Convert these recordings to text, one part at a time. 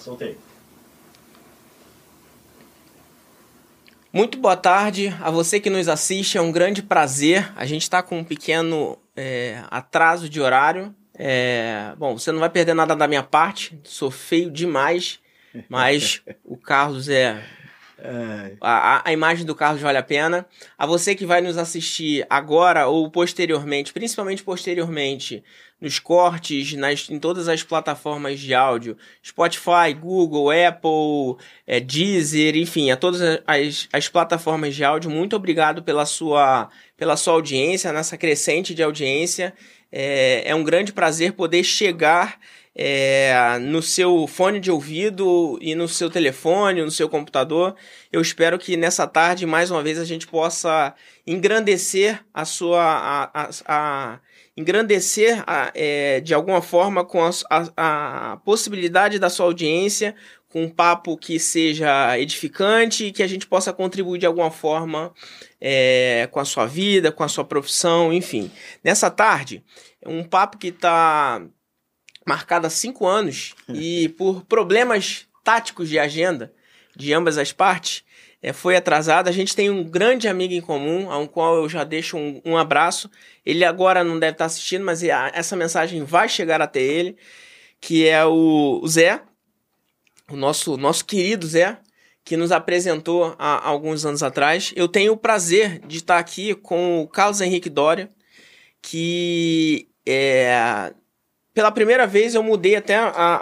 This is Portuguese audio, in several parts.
Soltei. Muito boa tarde a você que nos assiste, é um grande prazer. A gente está com um pequeno é, atraso de horário. É, bom, você não vai perder nada da minha parte, sou feio demais, mas o Carlos é a, a, imagem do Carlos vale a pena. A você que vai nos assistir agora ou posteriormente, principalmente posteriormente, nos cortes, nas, em todas as plataformas de áudio, Spotify, Google, Apple, é, Deezer, enfim, a todas as, as plataformas de áudio, muito obrigado pela sua, pela sua audiência, nessa crescente de audiência. É, é um grande prazer poder chegar é, no seu fone de ouvido e no seu telefone, no seu computador. Eu espero que nessa tarde, mais uma vez, a gente possa engrandecer a sua. A, a, a engrandecer a, é, de alguma forma com a, a, a possibilidade da sua audiência, com um papo que seja edificante e que a gente possa contribuir de alguma forma é, com a sua vida, com a sua profissão, enfim. Nessa tarde, um papo que está marcada há cinco anos e por problemas táticos de agenda de ambas as partes, é, foi atrasada. A gente tem um grande amigo em comum, ao qual eu já deixo um, um abraço. Ele agora não deve estar assistindo, mas essa mensagem vai chegar até ele, que é o, o Zé, o nosso, nosso querido Zé, que nos apresentou há alguns anos atrás. Eu tenho o prazer de estar aqui com o Carlos Henrique Dória, que é, pela primeira vez eu mudei até a, a,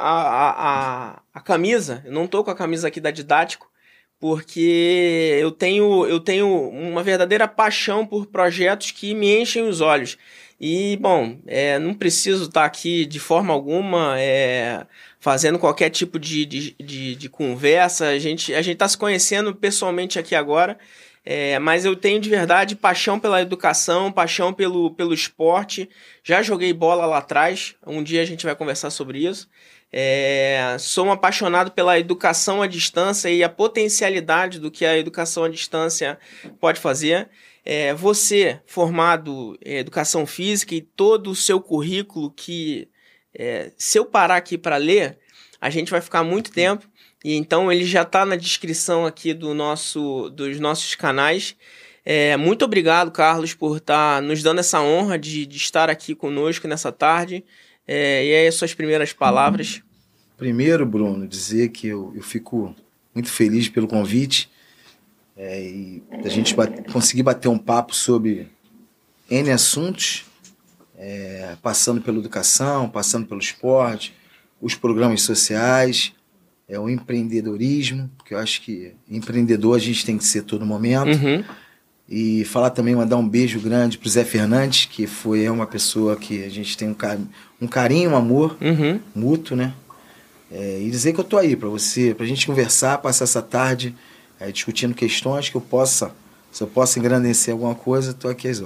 a, a, camisa. Eu não tô com a camisa aqui da Didático, porque eu tenho, eu tenho uma verdadeira paixão por projetos que me enchem os olhos. E, bom, é, não preciso estar aqui de forma alguma é, fazendo qualquer tipo de, de, de, de conversa. A gente a está se conhecendo pessoalmente aqui agora. É, mas eu tenho de verdade paixão pela educação, paixão pelo, pelo esporte. Já joguei bola lá atrás, um dia a gente vai conversar sobre isso. É, sou um apaixonado pela educação à distância e a potencialidade do que a educação à distância pode fazer. É, você, formado em educação física e todo o seu currículo, que é, se eu parar aqui para ler, a gente vai ficar muito tempo. E então ele já está na descrição aqui do nosso, dos nossos canais. É, muito obrigado, Carlos, por estar tá nos dando essa honra de, de estar aqui conosco nessa tarde. É, e aí, as suas primeiras palavras. Primeiro, Bruno, dizer que eu, eu fico muito feliz pelo convite é, e a gente bate, conseguir bater um papo sobre N assuntos, é, passando pela educação, passando pelo esporte, os programas sociais é o empreendedorismo, porque eu acho que empreendedor a gente tem que ser todo momento. Uhum. E falar também, mandar um beijo grande pro Zé Fernandes, que foi é uma pessoa que a gente tem um, car um carinho, um amor uhum. mútuo, né? É, e dizer que eu tô aí para você, pra gente conversar, passar essa tarde é, discutindo questões que eu possa, se eu possa engrandecer alguma coisa, tô aqui às.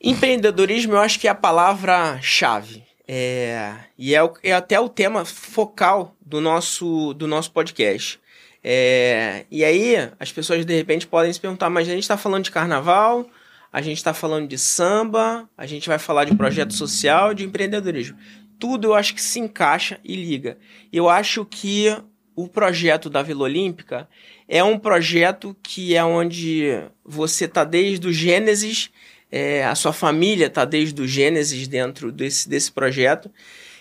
Empreendedorismo eu acho que é a palavra-chave. É, e é, é, até o tema focal do nosso, do nosso podcast. É, e aí, as pessoas de repente podem se perguntar: mas a gente está falando de carnaval, a gente está falando de samba, a gente vai falar de projeto social, de empreendedorismo. Tudo eu acho que se encaixa e liga. Eu acho que o projeto da Vila Olímpica é um projeto que é onde você está desde o Gênesis é, a sua família está desde o Gênesis dentro desse, desse projeto.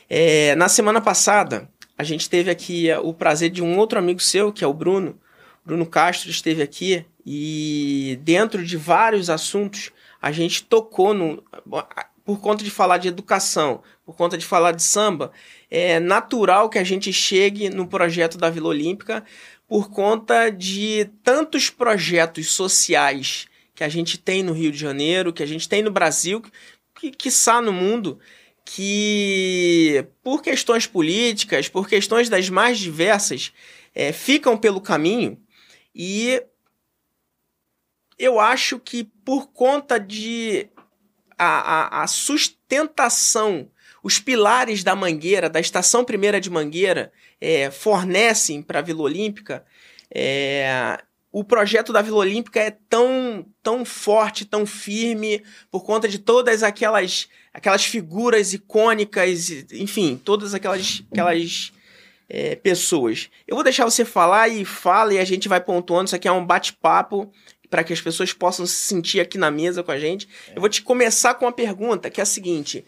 É, na semana passada, a gente teve aqui o prazer de um outro amigo seu, que é o Bruno. Bruno Castro esteve aqui e dentro de vários assuntos a gente tocou no por conta de falar de educação, por conta de falar de samba, é natural que a gente chegue no projeto da Vila Olímpica por conta de tantos projetos sociais que a gente tem no Rio de Janeiro, que a gente tem no Brasil, que, quiçá no mundo, que por questões políticas, por questões das mais diversas, é, ficam pelo caminho. E eu acho que por conta de a, a, a sustentação, os pilares da Mangueira, da Estação Primeira de Mangueira, é, fornecem para a Vila Olímpica, é, o projeto da Vila Olímpica é tão, tão forte, tão firme, por conta de todas aquelas, aquelas figuras icônicas, enfim, todas aquelas, aquelas é, pessoas. Eu vou deixar você falar e fala e a gente vai pontuando. Isso aqui é um bate-papo para que as pessoas possam se sentir aqui na mesa com a gente. Eu vou te começar com uma pergunta que é a seguinte: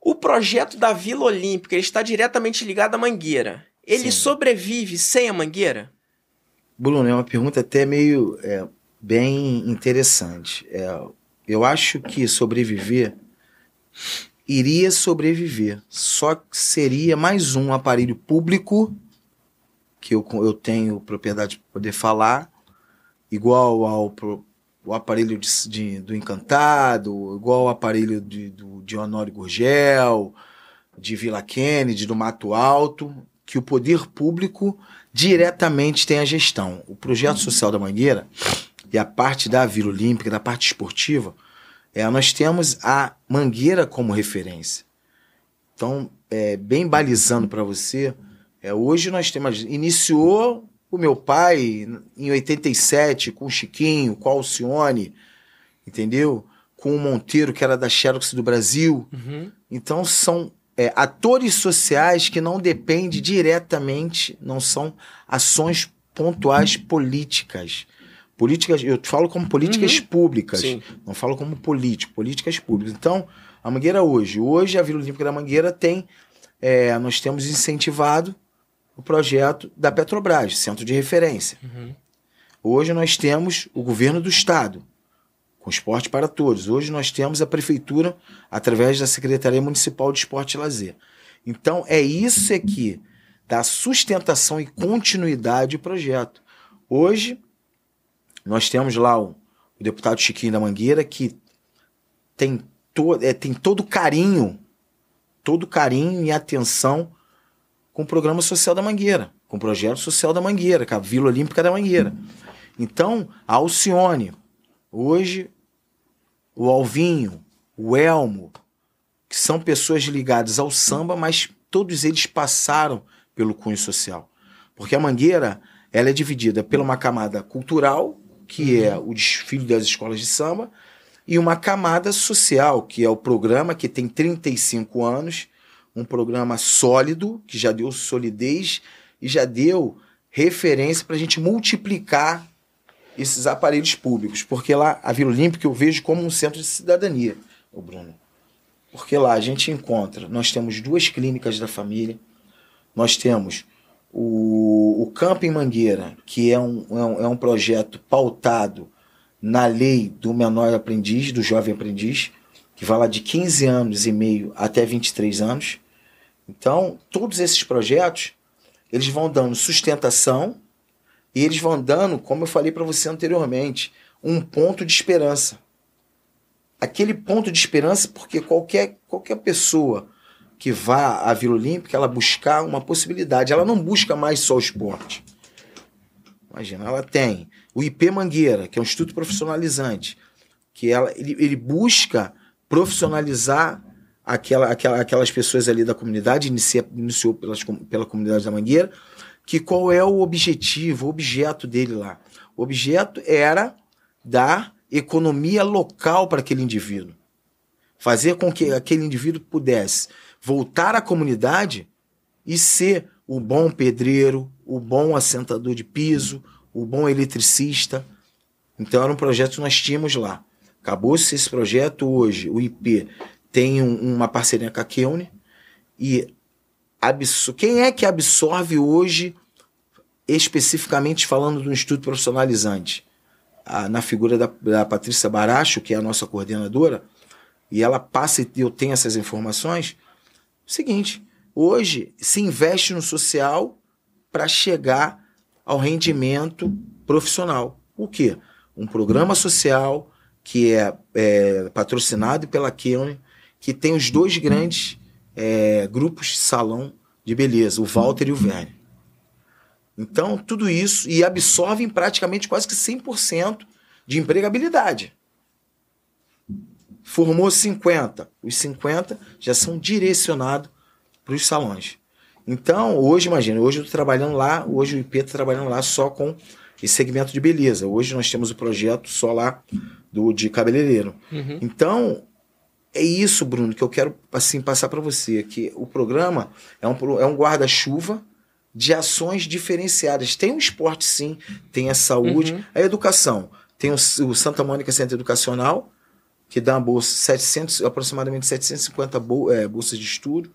o projeto da Vila Olímpica está diretamente ligado à Mangueira. Ele Sim. sobrevive sem a Mangueira? Bruno, é uma pergunta até meio é, bem interessante. É, eu acho que sobreviver iria sobreviver, só que seria mais um aparelho público que eu, eu tenho propriedade para poder falar, igual ao pro, o aparelho de, de, do Encantado, igual ao aparelho de, do, de Honório Gurgel, de Vila Kennedy, do Mato Alto, que o poder público diretamente tem a gestão. O projeto social da Mangueira e a parte da Vila Olímpica, da parte esportiva, é, nós temos a Mangueira como referência. Então, é, bem balizando para você, é, hoje nós temos. Iniciou o meu pai em 87 com o Chiquinho, com a Alcione, entendeu? Com o Monteiro, que era da Xerox do Brasil. Uhum. Então, são é, atores sociais que não dependem diretamente, não são ações pontuais políticas. Políticas, eu falo como políticas uhum. públicas, Sim. não falo como político, políticas públicas. Então, a Mangueira hoje, hoje a Vila Olímpica da Mangueira tem, é, nós temos incentivado o projeto da Petrobras, centro de referência. Uhum. Hoje nós temos o governo do estado, com esporte para todos. Hoje nós temos a prefeitura através da Secretaria Municipal de Esporte e Lazer. Então é isso aqui dá sustentação e continuidade ao projeto. Hoje nós temos lá o, o deputado Chiquinho da Mangueira que tem, to, é, tem todo carinho, todo carinho e atenção com o programa social da Mangueira, com o projeto social da Mangueira, com a Vila Olímpica da Mangueira. Então, a Alcione, hoje o Alvinho, o Elmo, que são pessoas ligadas ao samba, mas todos eles passaram pelo cunho social. Porque a Mangueira ela é dividida por uma camada cultural, que é o desfile das escolas de samba, e uma camada social, que é o programa que tem 35 anos, um programa sólido, que já deu solidez e já deu referência para a gente multiplicar esses aparelhos públicos, porque lá a Vila Olímpica eu vejo como um centro de cidadania, o Bruno. Porque lá a gente encontra, nós temos duas clínicas da família, nós temos o, o Campo em Mangueira, que é um, é, um, é um projeto pautado na lei do menor aprendiz, do jovem aprendiz, que vai lá de 15 anos e meio até 23 anos. Então, todos esses projetos, eles vão dando sustentação e eles vão dando, como eu falei para você anteriormente, um ponto de esperança. Aquele ponto de esperança, porque qualquer, qualquer pessoa que vá à Vila Olímpica, ela buscar uma possibilidade. Ela não busca mais só o esporte. Imagina, ela tem o IP Mangueira, que é um instituto profissionalizante, que ela, ele, ele busca profissionalizar aquela, aquela, aquelas pessoas ali da comunidade, inicia, iniciou pelas, pela comunidade da Mangueira, que qual é o objetivo, o objeto dele lá? O objeto era dar economia local para aquele indivíduo. Fazer com que aquele indivíduo pudesse voltar à comunidade e ser o bom pedreiro, o bom assentador de piso, o bom eletricista. Então era um projeto que nós tínhamos lá. Acabou-se esse projeto hoje. O IP tem um, uma parceria com a Keune e quem é que absorve hoje, especificamente falando do Instituto Profissionalizante? Ah, na figura da, da Patrícia Baracho, que é a nossa coordenadora, e ela passa e eu tenho essas informações. Seguinte, hoje se investe no social para chegar ao rendimento profissional. O quê? Um programa social que é, é patrocinado pela Keone, que tem os dois grandes é, grupos de salão de beleza, o Walter e o Verne. Então, tudo isso e absorvem praticamente quase que 100% de empregabilidade. Formou 50, os 50 já são direcionados para os salões. Então, hoje, imagina, hoje eu estou trabalhando lá, hoje o IP está trabalhando lá só com esse segmento de beleza. Hoje nós temos o projeto só lá do de cabeleireiro. Uhum. Então, é isso, Bruno, que eu quero assim passar para você, que o programa é um, é um guarda-chuva de ações diferenciadas. Tem o esporte, sim, tem a saúde, uhum. a educação. Tem o, o, Santa Mônica Centro Educacional, que dá uma bolsa, 700, aproximadamente 750 bol, é, bolsas de estudo.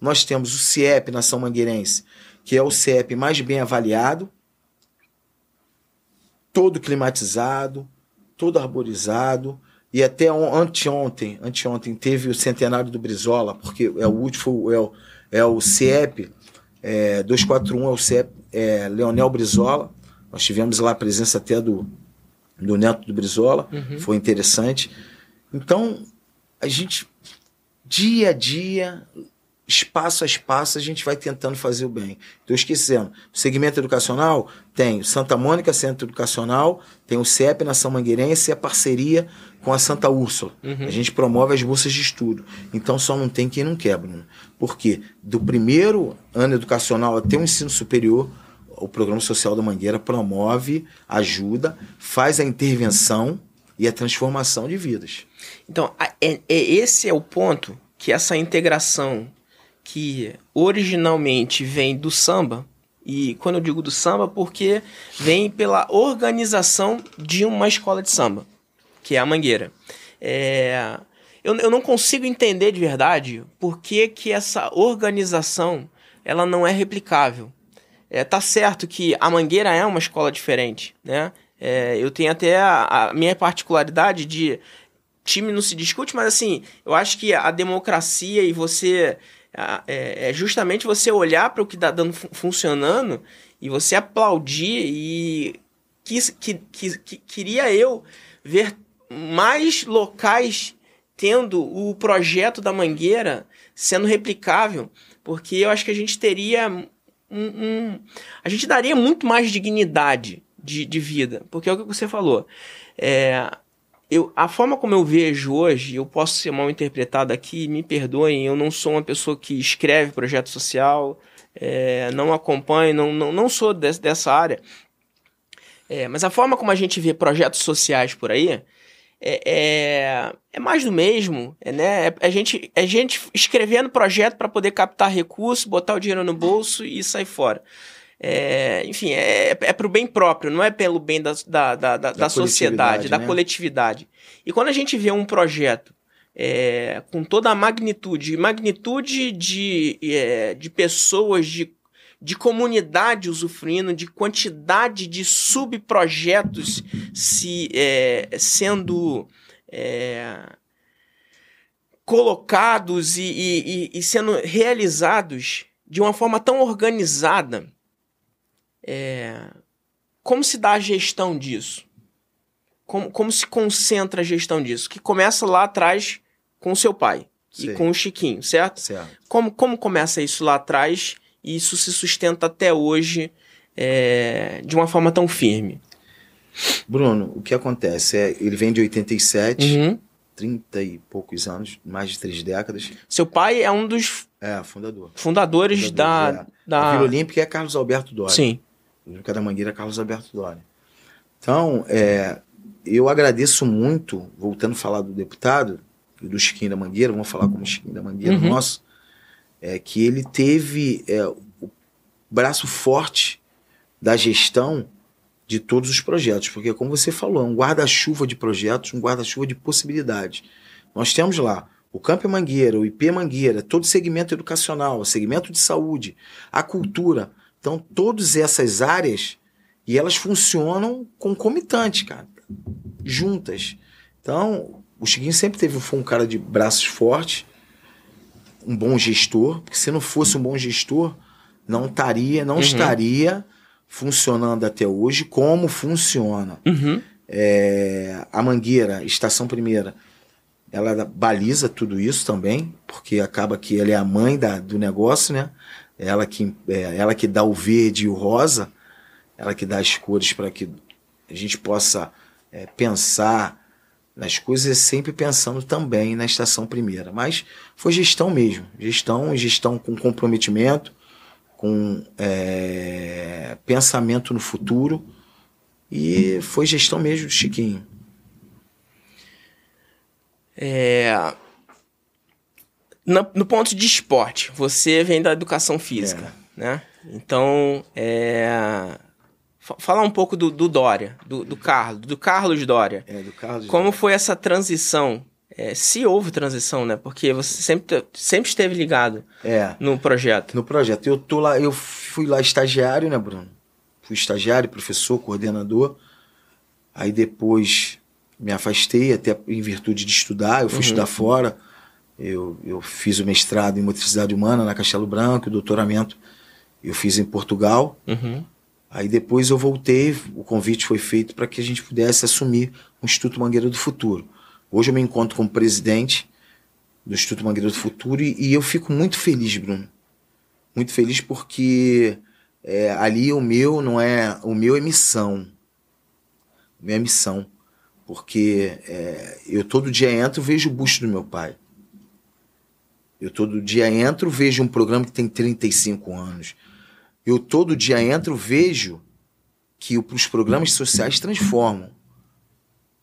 Nós temos o CIEP, Nação Mangueirense, que é o CIEP mais bem avaliado, todo climatizado, todo arborizado, e até anteontem, anteontem teve o centenário do Brizola, porque é o último, é o, é o CIEP, é, 241 é o CIEP é, Leonel Brizola. Nós tivemos lá a presença até do, do neto do Brizola, uhum. foi interessante. Então, a gente, dia a dia, espaço a espaço, a gente vai tentando fazer o bem. Então, esquecendo, o segmento educacional tem Santa Mônica Centro Educacional, tem o CEP Nação Mangueirense e a parceria com a Santa Úrsula. Uhum. A gente promove as bolsas de estudo. Então, só não tem quem não quebra. Né? Porque do primeiro ano educacional até o ensino superior, o Programa Social da Mangueira promove, ajuda, faz a intervenção e a transformação de vidas. Então, é, é, esse é o ponto que essa integração que originalmente vem do samba, e quando eu digo do samba, porque vem pela organização de uma escola de samba, que é a Mangueira. É, eu, eu não consigo entender de verdade por que, que essa organização ela não é replicável. É, tá certo que a Mangueira é uma escola diferente, né? É, eu tenho até a, a minha particularidade de time não se discute, mas assim, eu acho que a democracia e você é, é justamente você olhar para o que está dando funcionando e você aplaudir e quis, que, que, que, queria eu ver mais locais tendo o projeto da Mangueira sendo replicável, porque eu acho que a gente teria um, um a gente daria muito mais dignidade de, de vida, porque é o que você falou. É, eu, a forma como eu vejo hoje, eu posso ser mal interpretado aqui, me perdoem, eu não sou uma pessoa que escreve projeto social, é, não acompanho, não, não, não sou desse, dessa área. É, mas a forma como a gente vê projetos sociais por aí é, é, é mais do mesmo, é, né? É, a, gente, é gente escrevendo projeto para poder captar recursos, botar o dinheiro no bolso e sair fora. É, enfim, é, é para o bem próprio, não é pelo bem da, da, da, da, da sociedade, da né? coletividade. E quando a gente vê um projeto é, com toda a magnitude, magnitude de, é, de pessoas, de, de comunidade usufruindo, de quantidade de subprojetos se, é, sendo é, colocados e, e, e sendo realizados de uma forma tão organizada é, como se dá a gestão disso? Como, como se concentra a gestão disso? Que começa lá atrás com o seu pai Sim. e com o Chiquinho, certo? certo? Como, como começa isso lá atrás e isso se sustenta até hoje é, de uma forma tão firme? Bruno, o que acontece é, ele vem de 87, uhum. 30 e poucos anos, mais de três décadas. Seu pai é um dos é, fundador. fundadores, da, é. da... A Vila Olímpica é Carlos Alberto Dória. Sim. Olímpica da Mangueira Carlos Alberto Dória. Então, é, eu agradeço muito, voltando a falar do deputado e do Chiquinho da Mangueira, vamos falar como Chiquinho da Mangueira uhum. nosso, é, que ele teve é, o braço forte da gestão de todos os projetos, porque como você falou, é um guarda-chuva de projetos, um guarda-chuva de possibilidades. Nós temos lá o Campo Mangueira, o IP Mangueira, todo o segmento educacional, o segmento de saúde, a cultura, então, todas essas áreas, e elas funcionam concomitantes, cara, juntas. Então, o Chiquinho sempre teve foi um cara de braços fortes, um bom gestor, porque se não fosse um bom gestor, não estaria, não uhum. estaria funcionando até hoje como funciona. Uhum. É, a Mangueira, Estação Primeira, ela baliza tudo isso também, porque acaba que ela é a mãe da, do negócio, né? Ela que, é, ela que dá o verde e o rosa, ela que dá as cores para que a gente possa é, pensar nas coisas, sempre pensando também na estação primeira. Mas foi gestão mesmo, gestão, gestão com comprometimento, com é, pensamento no futuro, e foi gestão mesmo do Chiquinho. É, no, no ponto de esporte, você vem da educação física, é. né? Então, é, falar um pouco do, do Dória, do, do, Carlos, do Carlos Dória. É, do Carlos Como Dória. foi essa transição? É, se houve transição, né? Porque você sempre, sempre esteve ligado é, no projeto. No projeto. Eu tô lá, eu fui lá estagiário, né, Bruno? Fui estagiário, professor, coordenador. Aí depois me afastei, até em virtude de estudar, eu fui uhum. estudar fora. Eu, eu fiz o mestrado em motricidade humana na Castelo Branco, o doutoramento eu fiz em Portugal. Uhum. Aí depois eu voltei, o convite foi feito para que a gente pudesse assumir o Instituto Mangueira do Futuro. Hoje eu me encontro como presidente do Instituto Mangueira do Futuro e, e eu fico muito feliz, Bruno. Muito feliz porque é, ali o meu não é. O meu é missão. O meu é missão. Porque é, eu todo dia entro e vejo o busto do meu pai. Eu todo dia entro, vejo um programa que tem 35 anos. Eu todo dia entro, vejo que os programas sociais transformam.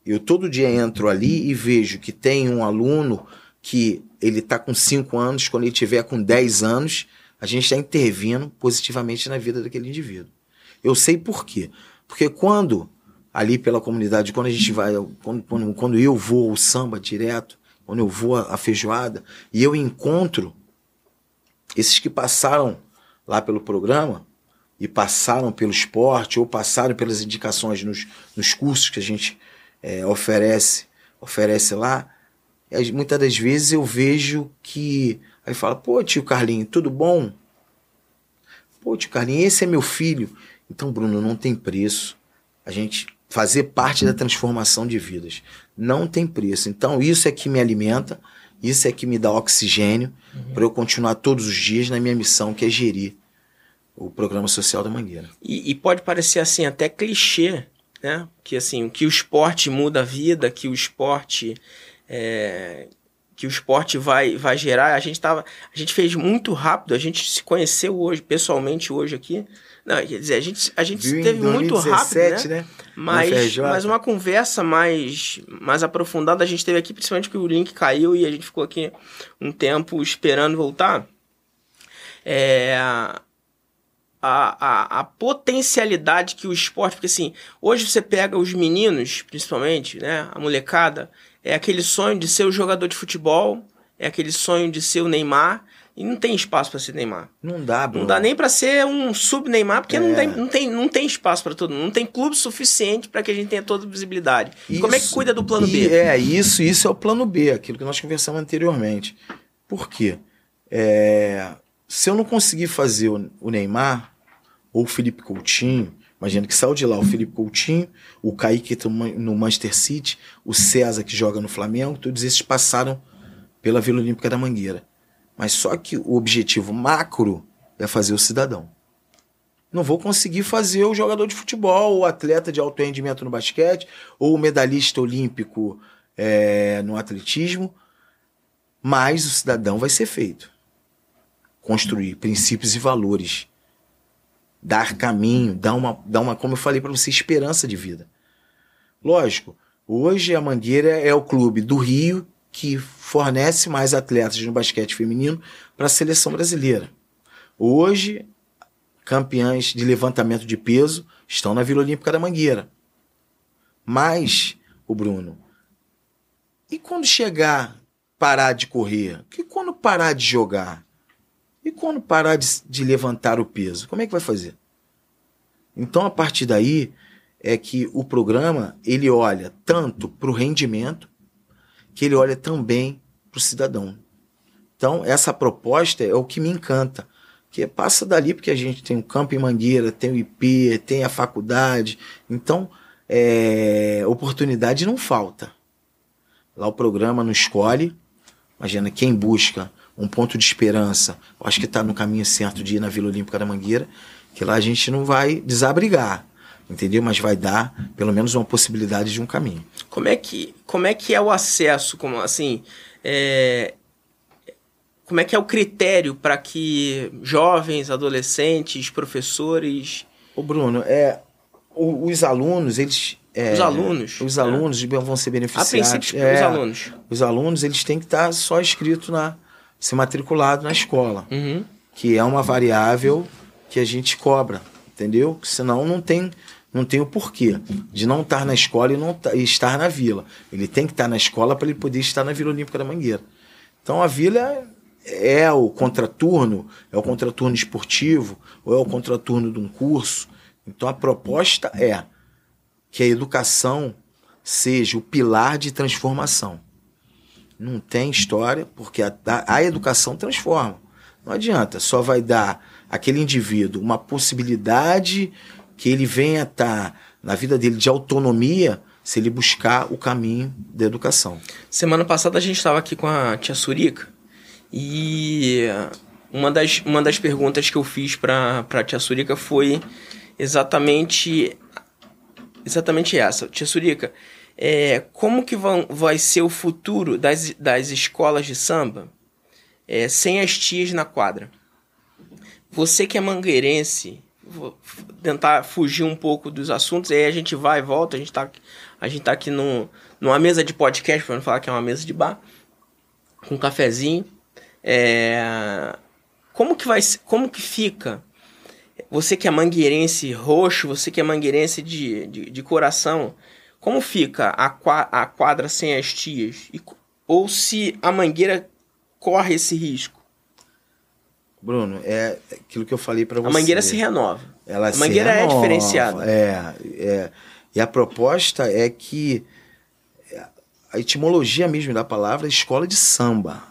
Eu todo dia entro ali e vejo que tem um aluno que ele está com 5 anos, quando ele tiver com 10 anos, a gente está intervindo positivamente na vida daquele indivíduo. Eu sei por quê. Porque quando, ali pela comunidade, quando a gente vai, quando, quando, quando eu vou ao samba direto, quando eu vou à feijoada e eu encontro esses que passaram lá pelo programa e passaram pelo esporte ou passaram pelas indicações nos, nos cursos que a gente é, oferece oferece lá, muitas das vezes eu vejo que aí fala, pô tio Carlinho, tudo bom? Pô tio Carlinho, esse é meu filho. Então Bruno, não tem preço. A gente fazer parte da transformação de vidas. Não tem preço. Então, isso é que me alimenta, isso é que me dá oxigênio uhum. para eu continuar todos os dias na minha missão, que é gerir o programa social da Mangueira. E, e pode parecer assim até clichê, né? Que assim, que o esporte muda a vida, que o esporte é, que o esporte vai, vai gerar. A gente tava, a gente fez muito rápido, a gente se conheceu hoje pessoalmente hoje aqui. Não, quer dizer, a gente, a gente Viu teve muito rápido, né? né? Mas, mas uma conversa mais, mais aprofundada a gente teve aqui, principalmente porque o link caiu e a gente ficou aqui um tempo esperando voltar. É, a, a, a potencialidade que o esporte, porque assim, hoje você pega os meninos, principalmente, né, a molecada, é aquele sonho de ser o jogador de futebol, é aquele sonho de ser o Neymar, e não tem espaço para ser Neymar. Não dá, Bruno. Não dá nem para ser um sub-Neymar, porque é. não, tem, não, tem, não tem espaço para todo mundo. Não tem clube suficiente para que a gente tenha toda a visibilidade. Isso, como é que cuida do plano B? É, isso, isso é o plano B, aquilo que nós conversamos anteriormente. Por quê? É, se eu não conseguir fazer o, o Neymar ou o Felipe Coutinho, imagina que saiu de lá o Felipe Coutinho, o Kaique no Manchester City, o César que joga no Flamengo, todos esses passaram pela Vila Olímpica da Mangueira. Mas só que o objetivo macro é fazer o cidadão. Não vou conseguir fazer o jogador de futebol, o atleta de alto rendimento no basquete, ou o medalhista olímpico é, no atletismo, mas o cidadão vai ser feito. Construir princípios e valores. Dar caminho, dar uma, dar uma como eu falei para você, esperança de vida. Lógico, hoje a Mangueira é o clube do Rio que fornece mais atletas no basquete feminino para a seleção brasileira. Hoje, campeãs de levantamento de peso estão na Vila Olímpica da Mangueira. Mas, o Bruno, e quando chegar parar de correr? E quando parar de jogar? E quando parar de, de levantar o peso? Como é que vai fazer? Então, a partir daí, é que o programa ele olha tanto para o rendimento que ele olha também para o cidadão. Então, essa proposta é o que me encanta. Que passa dali, porque a gente tem o campo em Mangueira, tem o IP, tem a faculdade. Então, é, oportunidade não falta. Lá o programa não escolhe. Imagina, quem busca um ponto de esperança, eu acho que está no caminho certo de ir na Vila Olímpica da Mangueira, que lá a gente não vai desabrigar entendeu? Mas vai dar pelo menos uma possibilidade de um caminho. Como é que, como é, que é o acesso, como assim, é, como é que é o critério para que jovens, adolescentes, professores... O Bruno, é, os alunos, eles... É, os alunos. Os alunos é. vão ser beneficiados. A princípio, é, os alunos. Os alunos, eles têm que estar só inscritos na, se matriculado na escola, Uhum. que é uma variável que a gente cobra, entendeu? Senão não tem não tem o porquê de não estar na escola e não estar na vila. Ele tem que estar na escola para ele poder estar na Vila Olímpica da Mangueira. Então a vila é o contraturno, é o contraturno esportivo, ou é o contraturno de um curso. Então a proposta é que a educação seja o pilar de transformação. Não tem história, porque a, a educação transforma. Não adianta, só vai dar aquele indivíduo uma possibilidade que ele venha estar na vida dele de autonomia se ele buscar o caminho da educação. Semana passada a gente estava aqui com a tia Surica e uma das, uma das perguntas que eu fiz para a tia Surica foi exatamente exatamente essa. Tia Surica, é, como que vão, vai ser o futuro das, das escolas de samba é, sem as tias na quadra? Você que é mangueirense, tentar fugir um pouco dos assuntos, aí a gente vai e volta, a gente tá, a gente tá aqui no, numa mesa de podcast, para não falar que é uma mesa de bar, com um cafezinho. É, como que vai como que fica? Você que é mangueirense roxo, você que é mangueirense de, de, de coração, como fica a, a quadra sem as tias? E ou se a mangueira corre esse risco? Bruno, é aquilo que eu falei para você. A mangueira se renova. Ela A mangueira é renova, diferenciada. É, é. E a proposta é que a etimologia mesmo da palavra é escola de samba.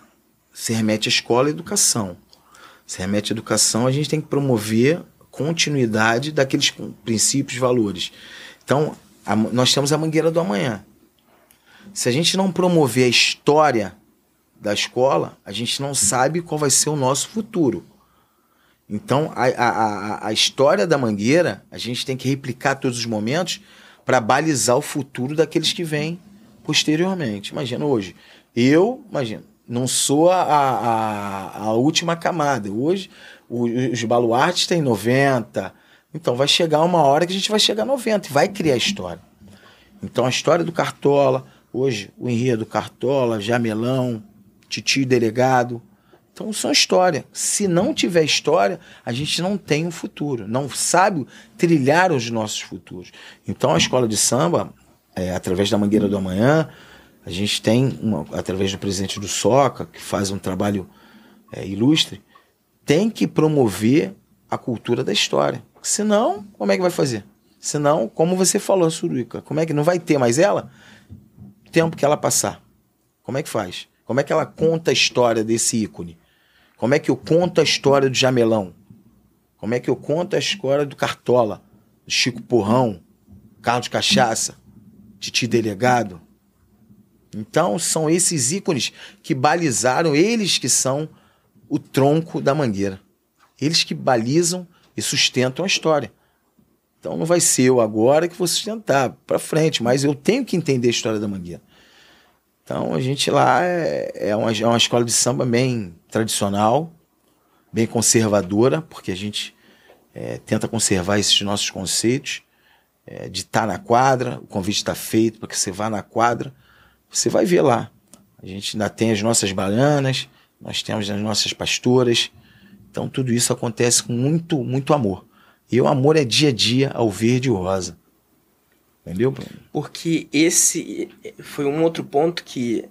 Se remete à escola e educação. Se remete à educação, a gente tem que promover continuidade daqueles princípios, valores. Então, a- nós temos a mangueira do amanhã. Se a gente não promover a história da escola, a gente não sabe qual vai ser o nosso futuro. Então, a, a, a, história da mangueira, a gente tem que replicar todos os momentos para balizar o futuro daqueles que vêm posteriormente. Imagina hoje, eu, imagina, não sou a, a, a última camada. Hoje, o- os baluartes têm 90. Então, vai chegar uma hora que a gente vai chegar a 90 e vai criar história. Então, a história do Cartola, hoje, o enredo Cartola, Jamelão, Titio Delegado. Então, são história. Se não tiver história, a gente não tem um futuro, não sabe trilhar os nossos futuros. Então, a escola de samba, é, através da Mangueira do Amanhã, a gente tem, uma, através do presidente do SOCA, que faz um trabalho é, ilustre, tem que promover a cultura da história. Senão, como é que vai fazer? Senão, como você falou, Suruica, como é que não vai ter mais ela? Tempo que ela passar. Como é que faz? Como é que ela conta a história desse ícone? Como é que eu conto a história do Jamelão? Como é que eu conto a história do Cartola, do Chico Porrão, Carlos Cachaça, Titi Delegado? Então, são esses ícones que balizaram, eles que são o tronco da mangueira. Eles que balizam e sustentam a história. Então não vai ser eu agora que vou sustentar para frente, mas eu tenho que entender a história da mangueira. Então a gente lá é, é, uma, é uma escola de samba bem tradicional, bem conservadora, porque a gente é, tenta conservar esses nossos conceitos é, de estar na quadra, o convite está feito para que você vá na quadra, você vai ver lá. A gente ainda tem as nossas bananas, nós temos as nossas pastoras, então tudo isso acontece com muito, muito amor. E o amor é dia a dia ao verde e rosa. Entendeu, Bruno? Porque esse foi um outro ponto que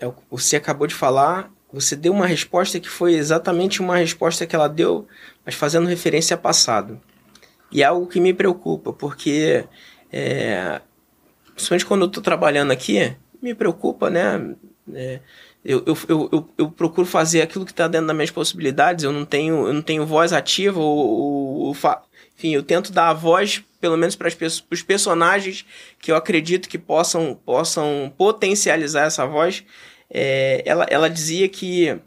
é que você acabou de falar. Você deu uma resposta que foi exatamente uma resposta que ela deu, mas fazendo referência ao passado. E é algo que me preocupa, porque é, principalmente quando eu estou trabalhando aqui, me preocupa, né? É, eu, eu, eu, eu, procuro fazer aquilo que está dentro das minhas possibilidades. Eu não tenho, eu não tenho voz ativa, ou, ou, ou enfim, eu tento dar a voz, pelo menos para os personagens que eu acredito que possam, possam potencializar essa voz. É, ela, ela dizia que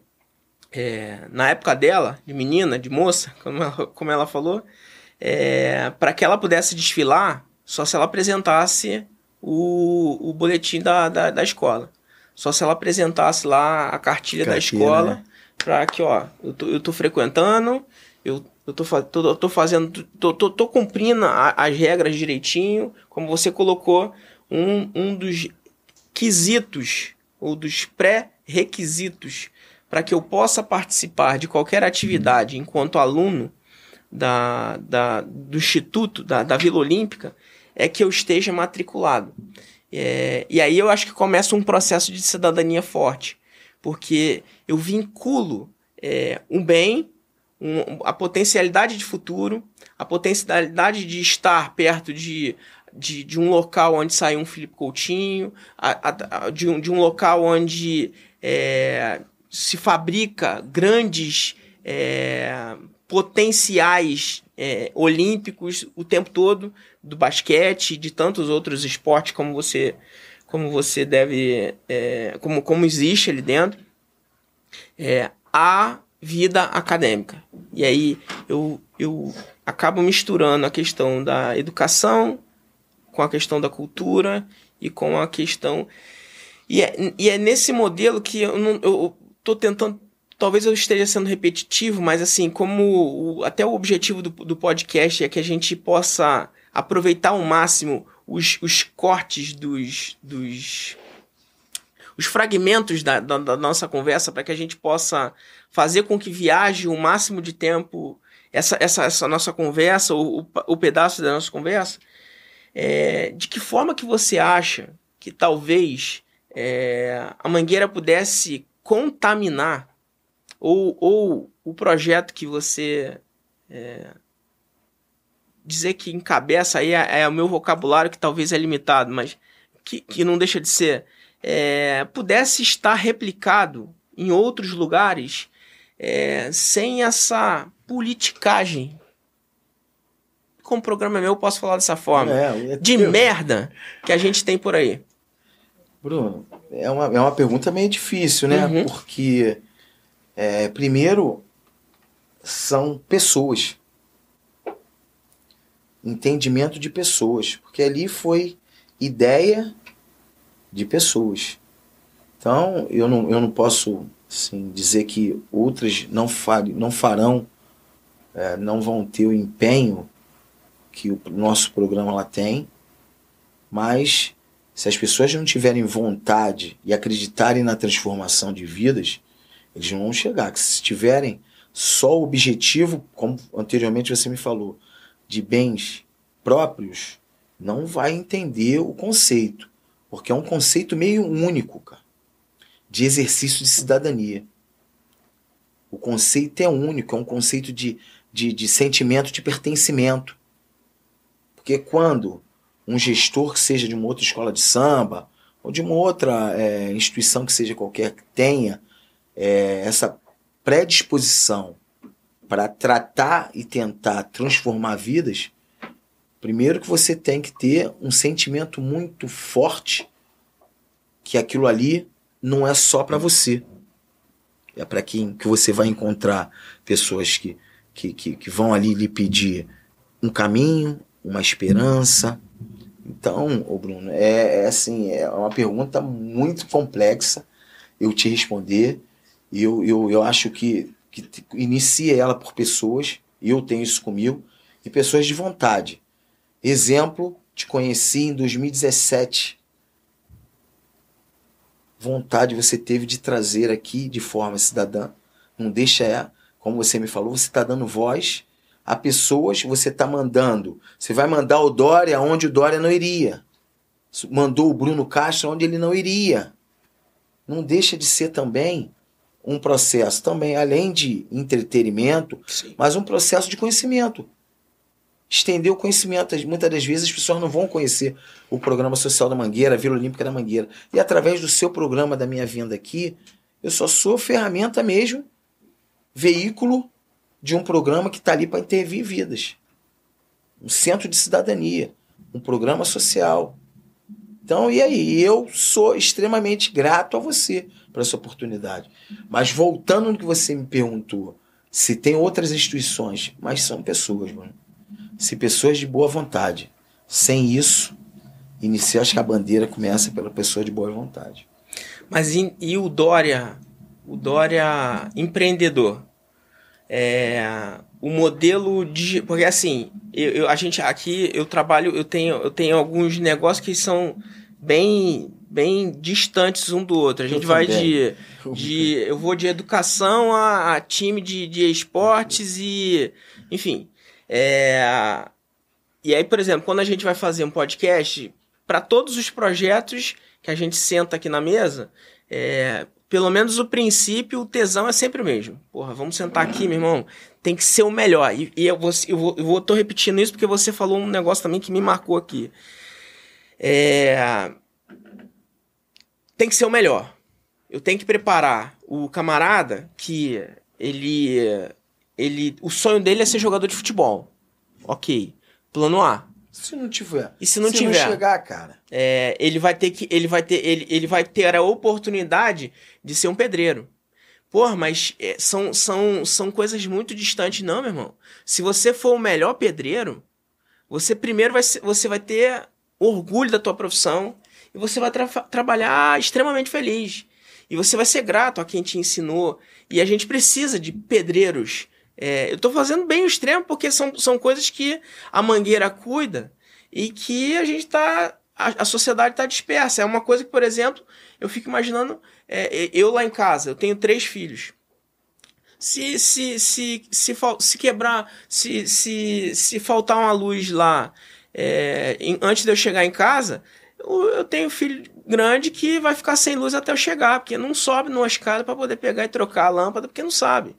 é, na época dela, de menina, de moça, como ela, como ela falou, é, para que ela pudesse desfilar, só se ela apresentasse o, o boletim da, da, da escola. Só se ela apresentasse lá a cartilha, da Cartilha, escola, né? pra que, ó, eu tô, eu tô frequentando, eu, eu tô, tô, tô fazendo, tô, tô, tô cumprindo a- as regras direitinho, como você colocou, um, um dos quesitos, ou dos pré-requisitos para que eu possa participar de qualquer atividade enquanto aluno da, da, do Instituto, da, da Vila Olímpica, é que eu esteja matriculado. É, e aí eu acho que começa um processo de cidadania forte, porque eu vinculo é, um bem, um, a potencialidade de futuro, a potencialidade de estar perto de, de, de um local onde sai um Felipe Coutinho, a, a, de, um, de um local onde é, se fabrica grandes é, potenciais é, olímpicos o tempo todo do basquete de tantos outros esportes como você como você deve é, como como existe ali dentro. É, a vida acadêmica. E aí eu eu acabo misturando a questão da educação com a questão da cultura e com a questão e é, e é nesse modelo que eu não eu tô tentando talvez eu esteja sendo repetitivo, mas assim, como o, até o objetivo do, do podcast é que a gente possa aproveitar ao máximo os, os cortes dos, dos os fragmentos da, da, da nossa conversa para que a gente possa fazer com que viaje o máximo de tempo essa, essa, essa nossa conversa, o, o, o pedaço da nossa conversa. É, de que forma que você acha que talvez é, a Mangueira pudesse contaminar ou, ou o projeto que você é, dizer que encabeça aí é, é, o meu vocabulário que talvez é limitado, mas que, que não deixa de ser, é, pudesse estar replicado em outros lugares é, sem essa politicagem. Como programa meu, eu posso falar dessa forma. É, é de merda que a gente tem por aí. Bruno, é uma, é uma pergunta meio difícil, né? Uhum. Porque é, primeiro, são pessoas. Entendimento de pessoas. Porque ali foi ideia de pessoas. Então, eu não, eu não posso assim, dizer que outras não, não farão, é, não vão ter o empenho que o nosso programa lá tem, mas se as pessoas não tiverem vontade e acreditarem na transformação de vidas, eles não vão chegar. Que se tiverem só o objetivo, como anteriormente você me falou, de bens próprios, não vai entender o conceito. Porque é um conceito meio único, cara, de exercício de cidadania. O conceito é único, é um conceito de, de, de sentimento de pertencimento. Porque quando um gestor que seja de uma outra escola de samba, ou de uma outra é, instituição que seja qualquer que tenha é, essa predisposição para tratar e tentar transformar vidas, primeiro que você tem que ter um sentimento muito forte que aquilo ali não é só para você. É para quem que você vai encontrar pessoas que, que, que, que vão ali lhe pedir um caminho, uma esperança. Então, ô Bruno, é, é assim, é uma pergunta muito complexa eu te responder e eu, eu, eu acho que, que inicia ela por pessoas, e eu tenho isso comigo, e pessoas de vontade. Exemplo, te conheci em 2017. Vontade você teve de trazer aqui de forma cidadã. Não deixa é, como você me falou, você está dando voz a pessoas, você está mandando. Você vai mandar o Dória onde o Dória não iria. Mandou o Bruno Castro onde ele não iria. Não deixa de ser também um processo também, além de entretenimento, Sim. mas um processo de conhecimento. Estender o conhecimento. Muitas das vezes as pessoas não vão conhecer o programa social da Mangueira, a Vila Olímpica da Mangueira. E através do seu programa, da minha vinda aqui, eu só sou ferramenta mesmo, veículo de um programa que está ali para intervir vidas. Um centro de cidadania, um programa social. Então, e aí? Eu sou extremamente grato a você por essa oportunidade. Mas voltando no que você me perguntou, se tem outras instituições, mas são pessoas, mano. Se pessoas de boa vontade. Sem isso, iniciar, acho que a bandeira começa pela pessoa de boa vontade. Mas e, e o Dória, o Dória empreendedor? É, o modelo de. Porque assim, eu, eu, a gente aqui, eu trabalho, eu tenho, eu tenho alguns negócios que são bem bem distantes um do outro. A gente vai de, de. Eu vou de educação a, a time de, de esportes e. Enfim. É, e aí, por exemplo, quando a gente vai fazer um podcast, para todos os projetos que a gente senta aqui na mesa, é, pelo menos o princípio, o tesão é sempre o mesmo. Porra, vamos sentar aqui, meu irmão. Tem que ser o melhor. E, e eu, vou, eu, vou, eu vou, tô repetindo isso porque você falou um negócio também que me marcou aqui. É... Tem que ser o melhor. Eu tenho que preparar o camarada que ele, ele, o sonho dele é ser jogador de futebol. Ok. Plano A. Se não tiver. E se não se tiver? não chegar, cara. É, ele vai ter que ele vai ter ele, ele vai ter a oportunidade de ser um pedreiro. Porra, mas é, são, são, são coisas muito distantes, não, meu irmão. Se você for o melhor pedreiro, você primeiro vai, você vai ter orgulho da tua profissão e você vai tra trabalhar extremamente feliz. E você vai ser grato a quem te ensinou. E a gente precisa de pedreiros. É, eu estou fazendo bem o extremo porque são, são coisas que a mangueira cuida e que a gente está. A, a, sociedade está dispersa. É uma coisa que, por exemplo, eu fico imaginando. É, eu lá em casa, eu tenho três filhos. Se, se, se, se, se quebrar, se, se, se faltar uma luz lá é, em, antes de eu chegar em casa, eu, eu tenho filho grande que vai ficar sem luz até eu chegar, porque não sobe numa escada para poder pegar e trocar a lâmpada, porque não sabe.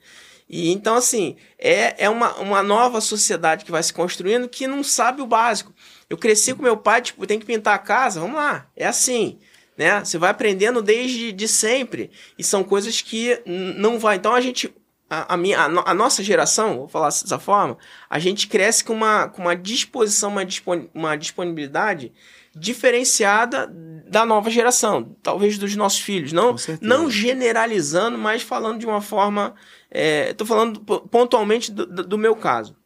E então, assim, é, é uma, uma nova sociedade que vai se construindo que não sabe o básico. Eu cresci com meu pai, tipo, tem que pintar a casa, vamos lá, é assim. Né? Você vai aprendendo desde de sempre. E são coisas que não vai. Então a gente. A, a, minha, a, a nossa geração, vou falar dessa forma, a gente cresce com uma, com uma disposição, uma, dispon, uma disponibilidade diferenciada da nova geração, talvez dos nossos filhos. Não, não generalizando, mas falando de uma forma. Estou é, falando pontualmente do, do meu caso.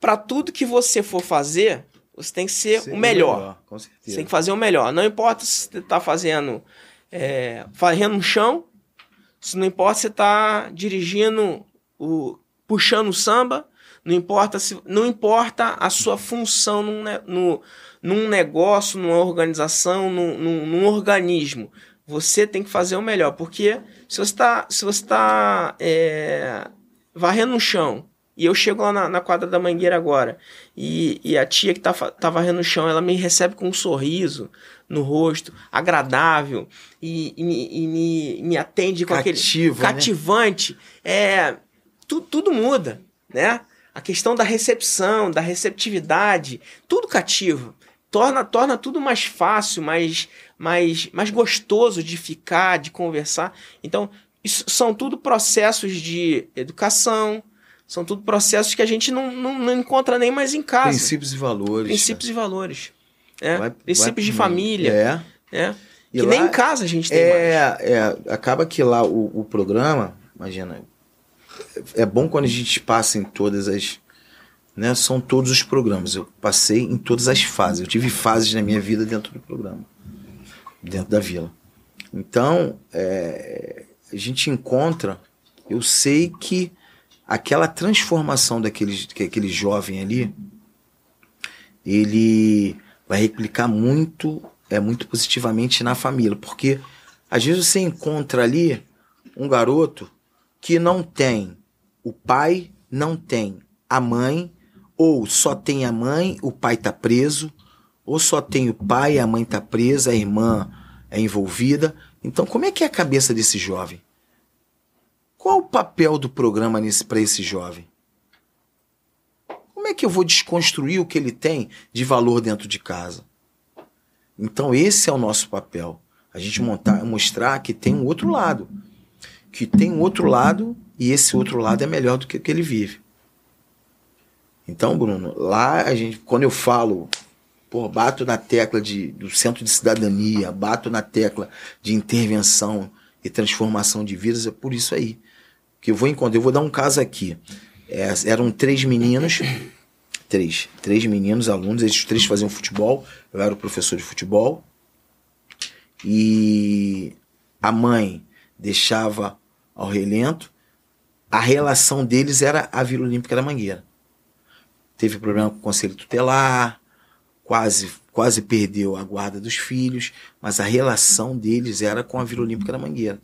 Para tudo que você for fazer, você tem que ser, ser o melhor. melhor com certeza. Você tem que fazer o melhor. Não importa se você está fazendo. É, fazendo um chão, se não importa se você está dirigindo o. puxando o samba, não importa se. Não importa a sua função no, no num negócio, numa organização, num, num, num organismo. Você tem que fazer o melhor, porque se você está se você tá, é, varrendo um chão e eu chego lá na, na, quadra da mangueira agora e, e a tia que tá, tá varrendo o chão, ela me recebe com um sorriso no rosto, agradável e, e, e me, me atende com Cativo, aquele cativante. Né? É, tu, tudo muda, né? A questão da recepção, da receptividade, tudo cativo torna, torna tudo mais fácil, mais, mais, mais gostoso de ficar, de conversar. Então, isso são tudo processos de educação, são tudo processos que a gente não, não, não encontra nem mais em casa. Princípios e valores. Princípios e valores. É? Vai, Princípios vai, de família. É. é. que lá, nem em casa a gente tem é, mais. É, acaba que lá o, o programa, imagina, é bom quando a gente passa em todas as né, são todos os programas. Eu passei em todas as fases. Eu tive fases na minha vida dentro do programa, dentro da vila. Então, é, a gente encontra, eu sei que aquela transformação daquele, daquele jovem ali, ele vai replicar muito, é muito positivamente na família, porque às vezes você encontra ali um garoto que não tem o pai, não tem a mãe, ou só tem a mãe, o pai está preso, ou só tem o pai, a mãe está presa, a irmã é envolvida. Então, como é que é a cabeça desse jovem? Qual o papel do programa para esse jovem? Como é que eu vou desconstruir o que ele tem de valor dentro de casa? Então, esse é o nosso papel. A gente montar, mostrar que tem um outro lado. Que tem um outro lado e esse outro lado é melhor do que o que ele vive. Então, Bruno, lá a gente, quando eu falo, pô, bato na tecla de, do centro de cidadania, bato na tecla de intervenção e transformação de vidas, é por isso aí. Que eu vou encontrar, eu vou dar um caso aqui. É, eram três meninos, três, três meninos, alunos, eles três faziam futebol, eu era o professor de futebol, e a mãe deixava ao relento, a relação deles era a Vila Olímpica da Mangueira teve problema com o conselho tutelar, quase quase perdeu a guarda dos filhos, mas a relação deles era com a Vila Olímpica da Mangueira.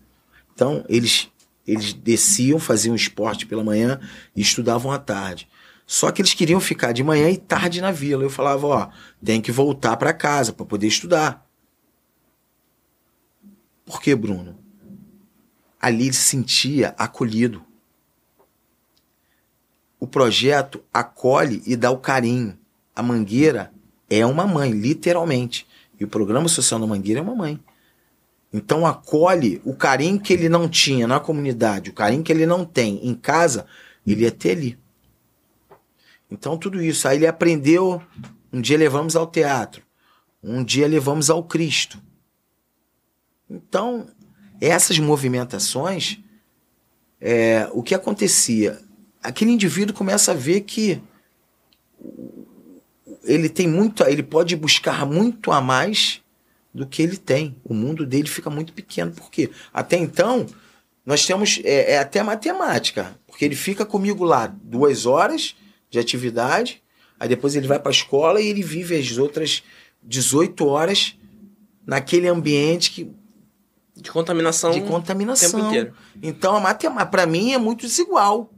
Então, eles, eles desciam, faziam esporte pela manhã e estudavam à tarde. Só que eles queriam ficar de manhã e tarde na vila. Eu falava, ó, tem que voltar para casa para poder estudar. Por que, Bruno? Ali ele se sentia acolhido. O projeto acolhe e dá o carinho. A Mangueira é uma mãe, literalmente. E o programa social da Mangueira é uma mãe. Então acolhe o carinho que ele não tinha na comunidade, o carinho que ele não tem em casa, ele ia ter ali. Então tudo isso. Aí ele aprendeu. Um dia levamos ao teatro, um dia levamos ao Cristo. Então, essas movimentações, é, o que acontecia? Aquele indivíduo começa a ver que ele tem muito, ele pode buscar muito a mais do que ele tem. O mundo dele fica muito pequeno. Por quê? Até então, nós temos. É, é até matemática. Porque ele fica comigo lá duas horas de atividade, aí depois ele vai para a escola e ele vive as outras 18 horas naquele ambiente que. De contaminação. De contaminação. Então, a matemática, para mim, é muito desigual.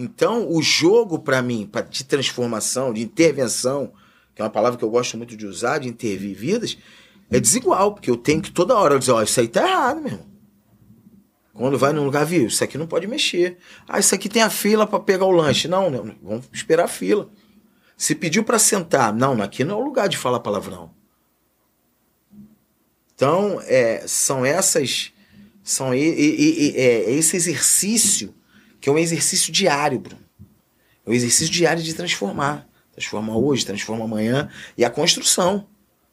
Então, o jogo, para mim, de transformação, de intervenção, que é uma palavra que eu gosto muito de usar, de intervir vidas, é desigual, porque eu tenho que toda hora dizer, ó, oh, isso aí tá errado, meu. Quando vai num lugar, viu, isso aqui não pode mexer. Ah, isso aqui tem a fila para pegar o lanche. Não, não, vamos esperar a fila. Se pediu para sentar, não, aqui não é o lugar de falar palavrão. Então, é, são essas, são e, e, e, é, esse exercício que é um exercício diário, Bruno. É um exercício diário de transformar. Transforma hoje, transforma amanhã. E a construção.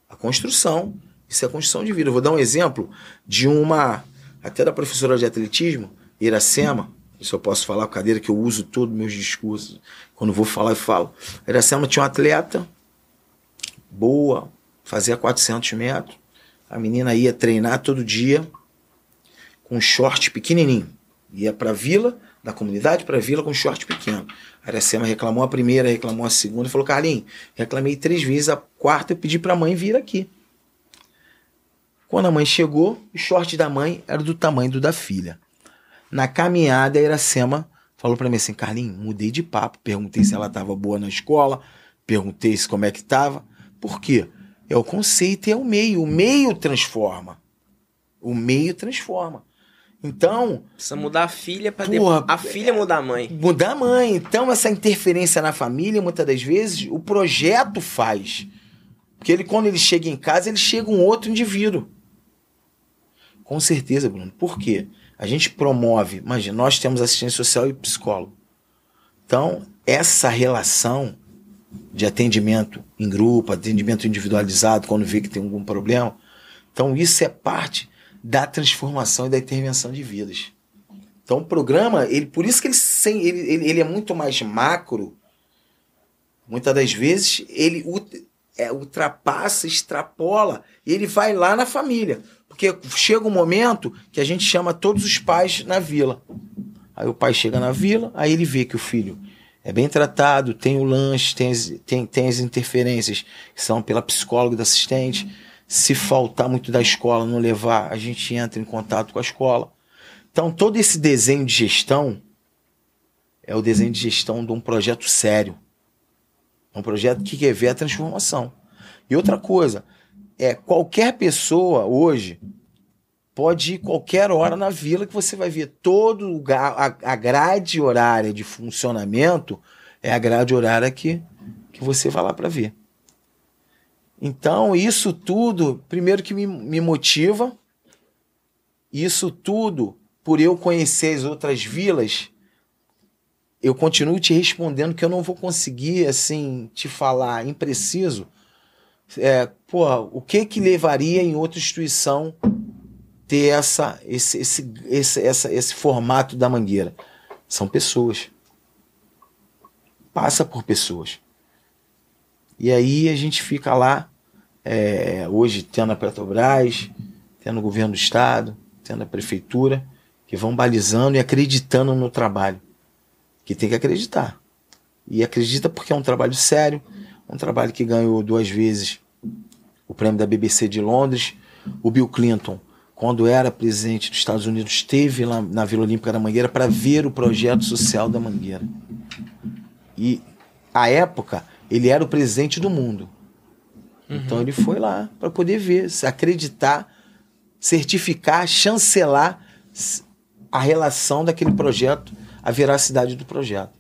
A construção. Isso é a construção de vida. Eu vou dar um exemplo de uma, até da professora de atletismo, Iracema. Isso eu posso falar cadeira que eu uso todos meus discursos. Quando vou falar, eu falo. Iracema tinha uma atleta boa, fazia 400 metros. A menina ia treinar todo dia com um short pequenininho. Ia para a vila, da comunidade para a vila com short pequeno. A Aracema reclamou a primeira, reclamou a segunda e falou: Carlinhos, reclamei três vezes, a quarta eu pedi para a mãe vir aqui. Quando a mãe chegou, o short da mãe era do tamanho do da filha. Na caminhada, a Iracema falou para mim assim: Carlinhos, mudei de papo. Perguntei se ela estava boa na escola, perguntei se como é que estava. Por quê? É o conceito e é o meio. O meio transforma. O meio transforma. Então. Precisa mudar a filha para depois. A filha mudar a mãe. Mudar a mãe. Então, essa interferência na família, muitas das vezes, o projeto faz. Porque ele, quando ele chega em casa, ele chega um outro indivíduo. Com certeza, Bruno. Por quê? A gente promove, imagina, nós temos assistência social e psicólogo. Então, essa relação de atendimento em grupo, atendimento individualizado, quando vê que tem algum problema. Então, isso é parte da transformação e da intervenção de vidas. Então o programa, ele, por isso que ele, ele, ele, ele é muito mais macro, muitas das vezes ele é, ultrapassa, extrapola, e ele vai lá na família. Porque chega um momento que a gente chama todos os pais na vila. Aí o pai chega na vila, aí ele vê que o filho é bem tratado, tem o lanche, tem as, tem, tem as interferências que são pela psicóloga e da assistente se faltar muito da escola, não levar, a gente entra em contato com a escola. Então, todo esse desenho de gestão é o desenho de gestão de um projeto sério. É um projeto que quer ver a transformação. E outra coisa, é qualquer pessoa hoje pode ir qualquer hora na vila que você vai ver todo a, a grade horária de funcionamento é a grade horária que, que você vai lá para ver. Então, isso tudo, primeiro que me, me motiva, isso tudo, por eu conhecer as outras vilas, eu continuo te respondendo que eu não vou conseguir, assim, te falar impreciso. É, o que que levaria em outra instituição ter essa, esse, esse, esse, essa, esse formato da mangueira? São pessoas. Passa por pessoas. E aí a gente fica lá, é, hoje tendo a Petrobras, tendo o governo do estado, tendo a prefeitura, que vão balizando e acreditando no trabalho. Que tem que acreditar. E acredita porque é um trabalho sério, um trabalho que ganhou duas vezes o prêmio da BBC de Londres. O Bill Clinton, quando era presidente dos Estados Unidos, esteve lá na Vila Olímpica da Mangueira para ver o projeto social da Mangueira. E, à época, ele era o presidente do mundo. Uhum. Então ele foi lá para poder ver, acreditar, certificar, chancelar a relação daquele projeto, a veracidade do projeto.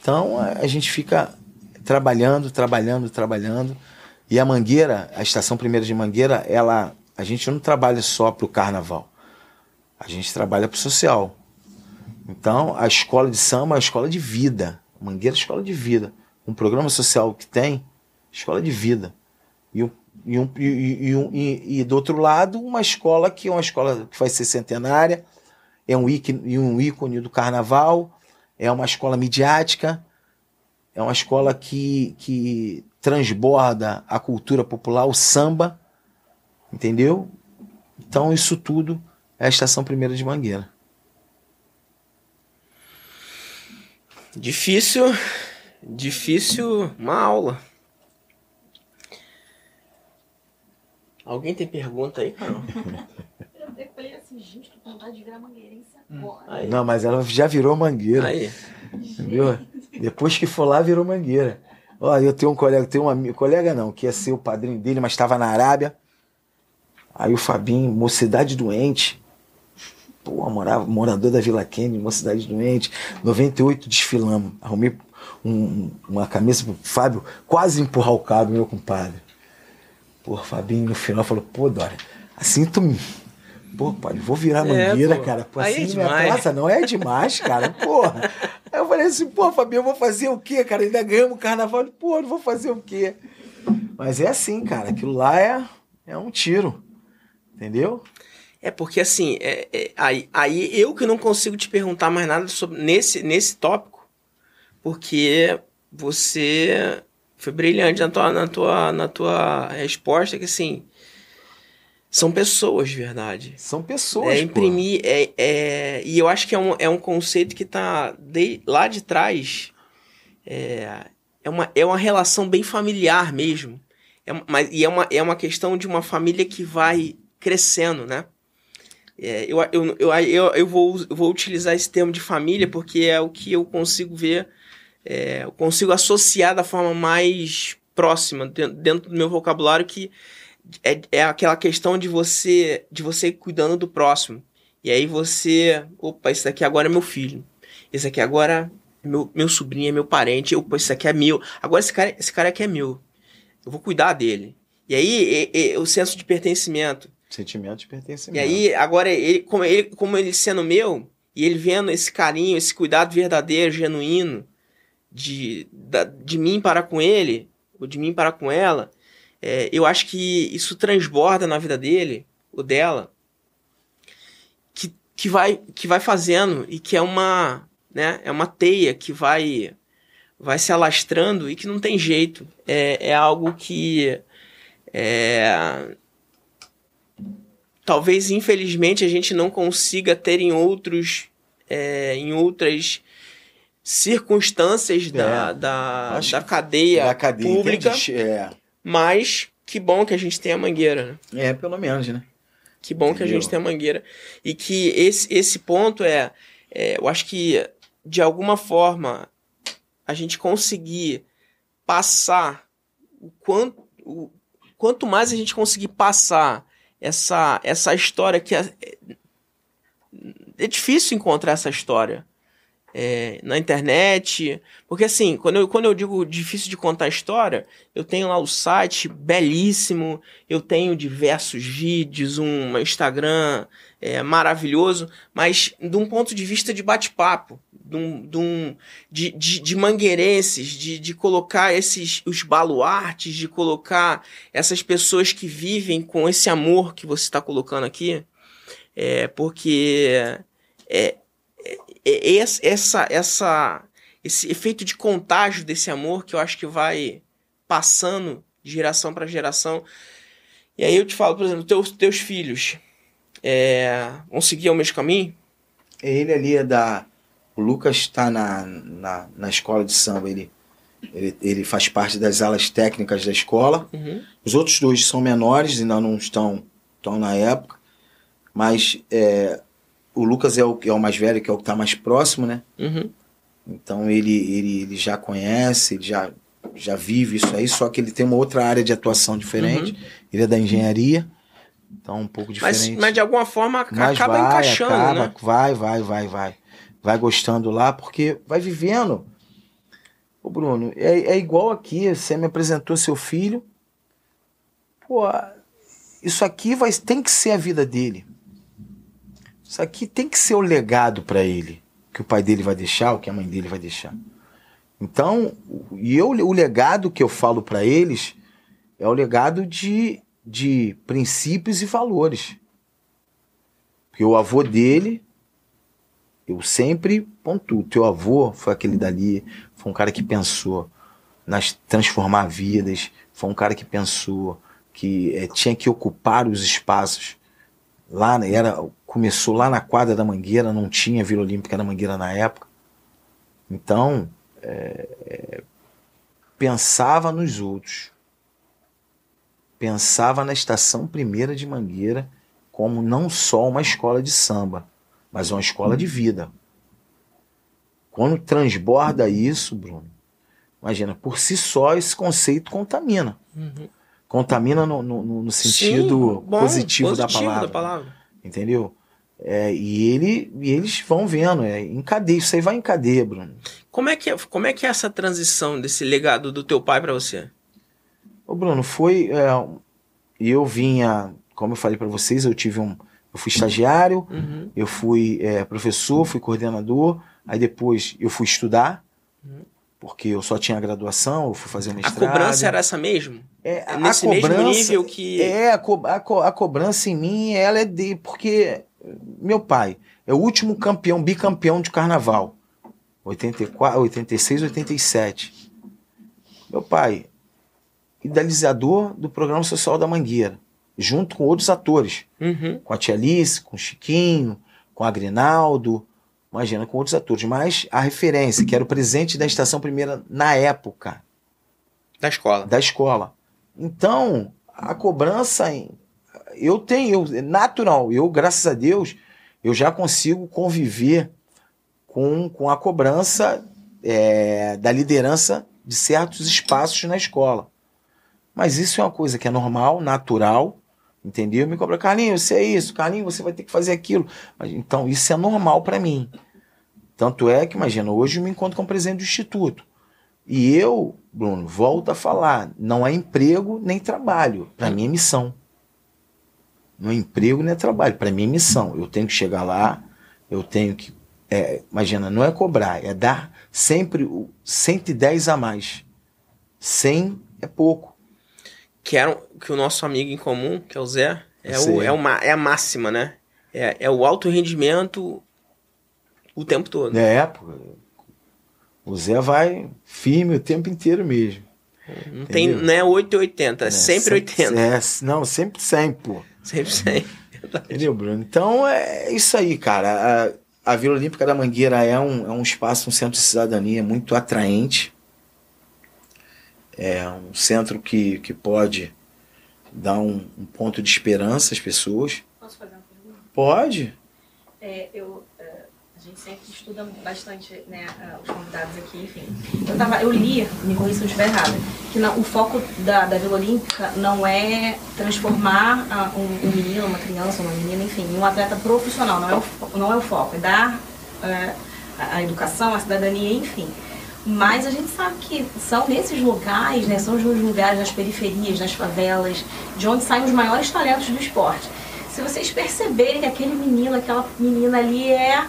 Então a gente fica trabalhando, trabalhando, trabalhando. E a Mangueira, a estação primeira de Mangueira, ela, a gente não trabalha só para o carnaval. A gente trabalha para o social. Então, a escola de samba é uma escola de vida. Mangueira escola de vida. Um programa social que tem, escola de vida. E, um, e, e, e, e, do outro lado, uma escola que é uma escola que vai ser centenária, é um ícone, um ícone do carnaval, é uma escola midiática, é uma escola que, que transborda a cultura popular, o samba, entendeu? Então, isso tudo é a Estação Primeira de Mangueira. Difícil, difícil uma aula. Alguém tem pergunta aí, Carol? Eu falei assim, gente, tô com vontade de virar mangueirense agora. Não, mas ela já virou mangueira. Aí. Entendeu? Depois que for lá, virou mangueira. Ó, eu tenho um colega, tenho um amigo, colega não, que ia ser o padrinho dele, mas estava na Arábia. Aí o Fabinho, mocidade doente. Pô, morava, morador da Vila Kennedy, mocidade doente. 98 desfilamos. Arrumei um, uma camisa pro Fábio, quase empurrar o cabo, meu compadre. Pô, Fabinho no final falou, pô, Dória, assim tu Pô, pai, vou virar é, mangueira, pô. cara. Pô, assim é não me atrasa, não é demais, cara. Porra. Aí eu falei assim, pô, Fabinho, eu vou fazer o quê, cara? Ainda ganhamos o carnaval. Pô, não vou fazer o quê? Mas é assim, cara. Aquilo lá é, é um tiro. Entendeu? É porque assim, é, é, aí, aí eu que não consigo te perguntar mais nada sobre nesse, nesse tópico, porque você foi brilhante na tua, na tua, na tua resposta, que assim, são pessoas de verdade. São pessoas, É imprimir, é, é, e eu acho que é um, é um conceito que tá de, lá de trás, é, é, uma, é uma relação bem familiar mesmo. É, mas, e é uma, é uma questão de uma família que vai crescendo, né? É, eu, eu, eu, eu, eu, vou, eu vou utilizar esse termo de família porque é o que eu consigo ver, é, eu consigo associar da forma mais próxima dentro do meu vocabulário que é, é aquela questão de você de você cuidando do próximo. E aí você, opa, esse daqui agora é meu filho. Esse aqui agora é meu, meu sobrinho, é meu parente. Opa, esse aqui é meu. Agora esse cara, esse cara aqui é meu. Eu vou cuidar dele. E aí é, é, o senso de pertencimento. Sentimento de pertencimento. E aí, agora, ele como, ele, como ele sendo meu, e ele vendo esse carinho, esse cuidado verdadeiro, genuíno, de, da, de mim para com ele, ou de mim para com ela, é, eu acho que isso transborda na vida dele, o dela, que, que, vai, que vai fazendo e que é uma, né, é uma teia que vai, vai se alastrando e que não tem jeito. É, é algo que é, talvez infelizmente a gente não consiga ter em outros é, em outras circunstâncias é, da, da, da, cadeia, da cadeia pública. É. Mas que bom que a gente tem a mangueira, né? É, pelo menos, né? Que bom Entendeu? que a gente tem a mangueira. E que esse, esse ponto é, é, eu acho que de alguma forma a gente conseguir passar o quanto, o, quanto mais a gente conseguir passar essa, essa história que é, é difícil encontrar essa história é, na internet. Porque assim, quando eu, quando eu digo difícil de contar história, eu tenho lá o site belíssimo, eu tenho diversos vídeos, um Instagram é, maravilhoso, mas de um ponto de vista de bate-papo. De, de, de, de, mangueirenses, de, de colocar esses os baluartes, de colocar essas pessoas que vivem com esse amor que você está colocando aqui, é, porque é, essa, essa, esse efeito de contágio desse amor que eu acho que vai passando de geração para geração. E aí eu te falo, por exemplo, teus, teus filhos é, vão seguir o mesmo caminho? Ele ali é da. O Lucas está na, na, na escola de samba, ele, Ele, ele faz parte das alas técnicas da escola. Uhum. Os outros dois são menores, ainda não estão, estão na época. Mas é, o Lucas é o, é o mais velho, que é o que está mais próximo, né? Uhum. Então ele, ele, ele já conhece, ele já, já vive isso aí, só que ele tem uma outra área de atuação diferente. Ele é da engenharia, então um pouco Mas, diferente. mas de alguma forma Mas acaba vai, encaixando, acaba, né? Vai, vai, vai, vai. Vai gostando lá, porque vai vivendo. Ô, Bruno, é, é igual aqui, você me apresentou seu filho. Pô, isso aqui vai, tem que ser a vida dele. Isso aqui tem que ser o legado para ele. Que o pai dele vai deixar, o que a mãe dele vai deixar. Então, e eu, o legado que eu falo para eles é o legado de, de princípios e valores. Porque o avô dele, eu sempre pontuo, teu avô foi aquele dali, foi um cara que pensou nas transformar vidas, foi um cara que pensou que eh, tinha que ocupar os espaços. Lá né, era começou lá na quadra da Mangueira, não tinha Vila Olímpica da Mangueira na época. Então, eh, eh, pensava nos outros. Pensava na estação primeira de Mangueira como não só uma escola de samba, mas uma escola de vida. Quando transborda isso, Bruno, imagina, por si só esse conceito contamina. Uhum. Contamina no, no- no- sentido Sim, bom, positivo, da palavra. palavra. Entendeu? É, e, ele, e eles vão vendo, é, em cadeia, isso aí vai em cadeia, Bruno. Como é, que é, como é que é essa transição desse legado do teu pai pra você? Ô Bruno, foi. é, eu vinha, como eu falei pra vocês, eu tive um. Eu fui estagiário, Uhum. eu fui é, professor, fui coordenador, aí depois eu fui estudar, Uhum. porque eu só tinha graduação, eu fui fazer A mestrado. cobrança era essa mesmo? é, a- nesse a mesmo cobrança, nível que- É, a, co- a co- a cobrança em mim, ela é de. Porque meu pai é o último campeão, bicampeão de carnaval. 84, 86, 87. Meu pai, idealizador do programa social da Mangueira, junto com outros atores Uhum. com a Tia Alice, com o Chiquinho, com a Grinaldo, imagina, com outros atores. Mas a referência, que era o presidente da Estação Primeira na época Da escola. da escola. Então, a cobrança, eu tenho, eu, é natural, eu, graças a Deus, eu já consigo conviver com, com a cobrança é, da liderança de certos espaços na escola. Mas isso é uma coisa que é normal, natural, entendeu? Me cobra, Carlinhos, você é isso, Carlinhos, você vai ter que fazer aquilo. Mas, então, isso é normal para mim. Tanto é que, imagina, hoje eu me encontro com o presidente do instituto. E eu, Bruno, volto a falar, não é emprego nem trabalho. Para mim é missão. Não é emprego nem é trabalho. Para mim é missão. Eu tenho que chegar lá, eu tenho que. é, imagina, não é cobrar, é dar sempre o 110 a mais. 100 é pouco. Que, era, que o nosso amigo em comum, que é o Zé, é, Sim. o, é, uma, é a máxima, né? É, é o alto rendimento o tempo todo. É, pô. O Zé vai firme o tempo inteiro mesmo. Não, tem, Entendeu? não é 8 ou 80, é, É, sempre 80. É, não, sempre 100, pô. Sempre 100. Entendeu, Bruno? Então é isso aí, cara. A, a Vila Olímpica da Mangueira é um, é um espaço, um centro de cidadania muito atraente. É um centro que, que pode dar um, um ponto de esperança às pessoas. Posso fazer uma pergunta? Pode. É, eu, é, a gente sempre estuda bastante né, os convidados aqui, enfim. Eu, tava, eu li, me corrija se eu estiver errada, que não- o foco da, da Vila Olímpica não é transformar ah, um, um menino, uma criança, uma menina, enfim, em um atleta profissional, não é o, não é o foco, é dar é, a, a educação, a cidadania, enfim. Mas a gente sabe que são nesses locais, né, são os lugares nas periferias, nas favelas, de onde saem os maiores talentos do esporte. Se vocês perceberem que aquele menino, aquela menina ali é,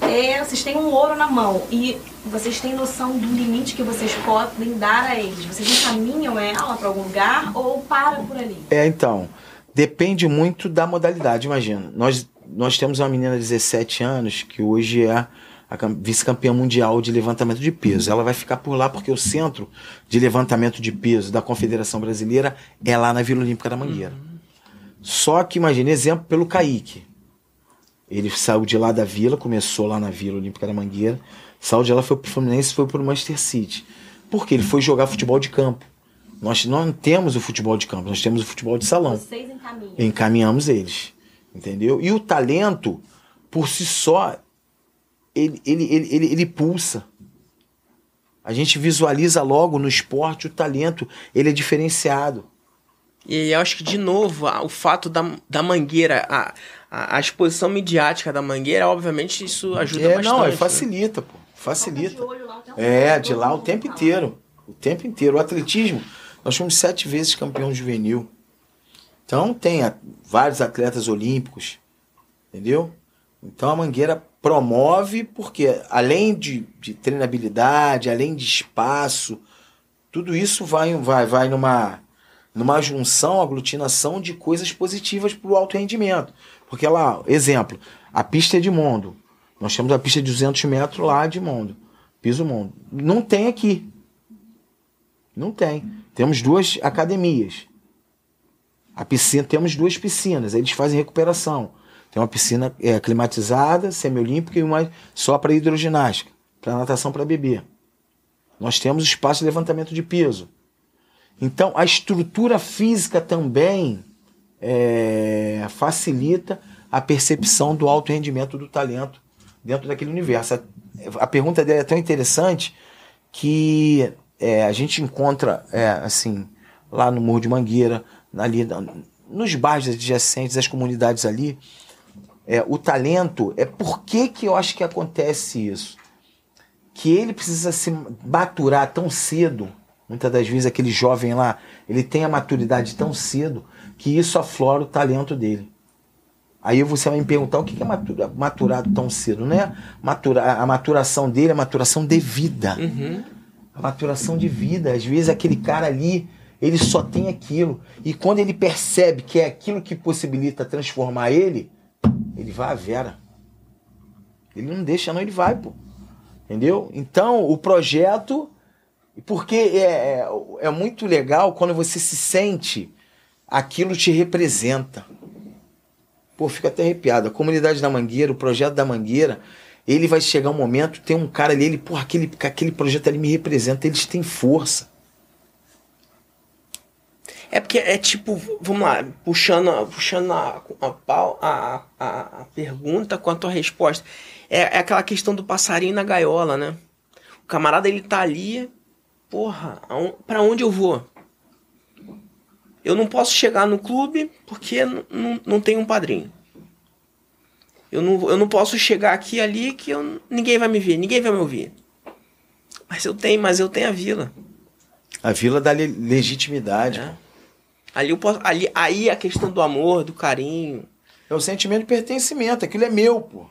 é. Vocês têm um ouro na mão e vocês têm noção do limite que vocês podem dar a eles. Vocês encaminham ela para algum lugar ou para por ali? É, então, depende muito da modalidade, imagina. Nós, nós temos uma menina de 17 anos que hoje é vice-campeã mundial de levantamento de peso. Ela vai ficar por lá porque o centro de levantamento de peso da Confederação Brasileira é lá na Vila Olímpica da Mangueira. Só que, imagina, exemplo pelo Kaique. Ele saiu de lá da vila, começou lá na Vila Olímpica da Mangueira, saiu de lá, foi pro Fluminense, foi pro Manchester City. Porque ele foi jogar futebol de campo. Nós não temos o futebol de campo, nós temos o futebol de salão. Vocês encaminham. Encaminhamos eles. Entendeu? E o talento, por si só, ele, ele, ele, ele, ele pulsa. A gente visualiza logo no esporte o talento, ele é diferenciado. E eu acho que, de novo, o fato da, da mangueira, a, a, a exposição midiática da mangueira, obviamente, isso ajuda é, bastante. Não, é né? facilita, pô. Facilita. De olho lá o tempo É, de lá o tempo inteiro. O tempo inteiro. O atletismo, nós fomos sete vezes campeão juvenil. Então tem a- vários atletas olímpicos, entendeu? Então a Mangueira promove, porque além de, de treinabilidade, além de espaço, tudo isso vai, vai, vai numa, numa junção, aglutinação de coisas positivas para o alto rendimento. Porque lá, exemplo, a pista é de mundo. Nós temos a pista de 200 metros lá de mundo, piso mundo. Não tem aqui. Não tem. Temos duas academias. A piscina, temos duas piscinas, eles fazem recuperação. Tem uma piscina é, climatizada, semiolímpica e uma só para hidroginástica, para natação para bebê. Nós temos espaço de levantamento de peso. Então, a estrutura física também é, facilita a percepção do alto rendimento do talento dentro daquele universo. A, a pergunta dele é tão interessante que é, a gente encontra, é, assim, lá no Morro de Mangueira, ali nos bairros adjacentes, as comunidades ali, é, o talento, é por que que eu acho que acontece isso? Que ele precisa se maturar tão cedo, muitas das vezes aquele jovem lá, ele tem a maturidade tão cedo, que isso aflora o talento dele. Aí você vai me perguntar o que é matura- maturado tão cedo, não é? Matura, a maturação dele é a maturação de vida. A maturação de vida. Às vezes aquele cara ali, ele só tem aquilo. E quando ele percebe que é aquilo que possibilita transformar ele, ele vai à vera. Ele não deixa, não, ele vai, pô. Entendeu? Então, o projeto. Porque é, é, é muito legal quando você se sente, aquilo te representa. Pô, fica até arrepiado. A comunidade da Mangueira, o projeto da Mangueira, ele vai chegar um momento, tem um cara ali, ele, porra, aquele, aquele projeto ali me representa, eles têm força. É porque é tipo, vamos lá, puxando, puxando a, a, a, a, pergunta com a tua resposta. É, é aquela questão do passarinho na gaiola, né? O camarada ele tá ali, porra, pra onde eu vou? Eu não posso chegar no clube porque não tem um padrinho. Eu não, eu não posso chegar aqui ali que eu, ninguém vai me ver, ninguém vai me ouvir. Mas eu tenho, mas eu tenho a vila. A vila dá le- legitimidade. É. Ali eu posso, ali, aí a questão do amor, do carinho. É o sentimento de pertencimento, aquilo é meu, pô.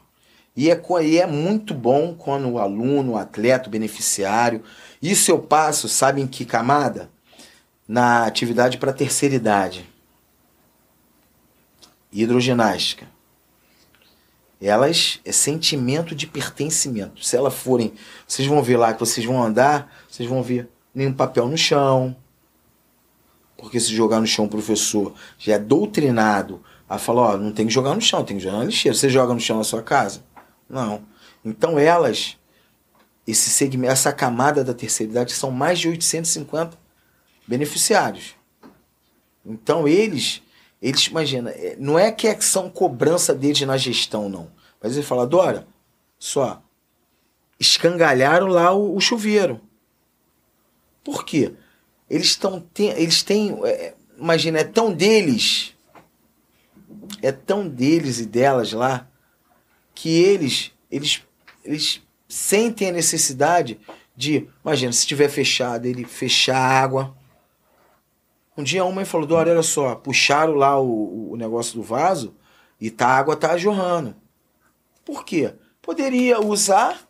E é, e é muito bom quando o aluno, o atleta, o beneficiário. Isso eu passo, sabe em que camada? Na atividade para terceira idade. Hidroginástica. Elas é sentimento de pertencimento. Se elas forem. Vocês vão ver lá que vocês vão andar, vocês vão ver nenhum papel no chão. Porque se jogar no chão, o professor já é doutrinado a falar, ó, não tem que jogar no chão, tem que jogar na lixeira. Você joga no chão na sua casa? Não. Então elas, esse segmento, essa camada da terceira idade, são mais de 850 beneficiários. Então eles, eles imagina, é, não é que é- são cobrança deles na gestão, não. Mas ele fala, Dora, só, escangalharam lá o, o chuveiro. Por quê? Eles estão eles têm, é, imagina, é tão deles, é tão deles e delas lá que eles eles eles sentem a necessidade de, imagina, se tiver fechado, ele fechar a água. Um dia uma mãe falou, Dora, olha só, puxaram lá o, o negócio do vaso e tá, a água tá jorrando. Por quê? Poderia usar,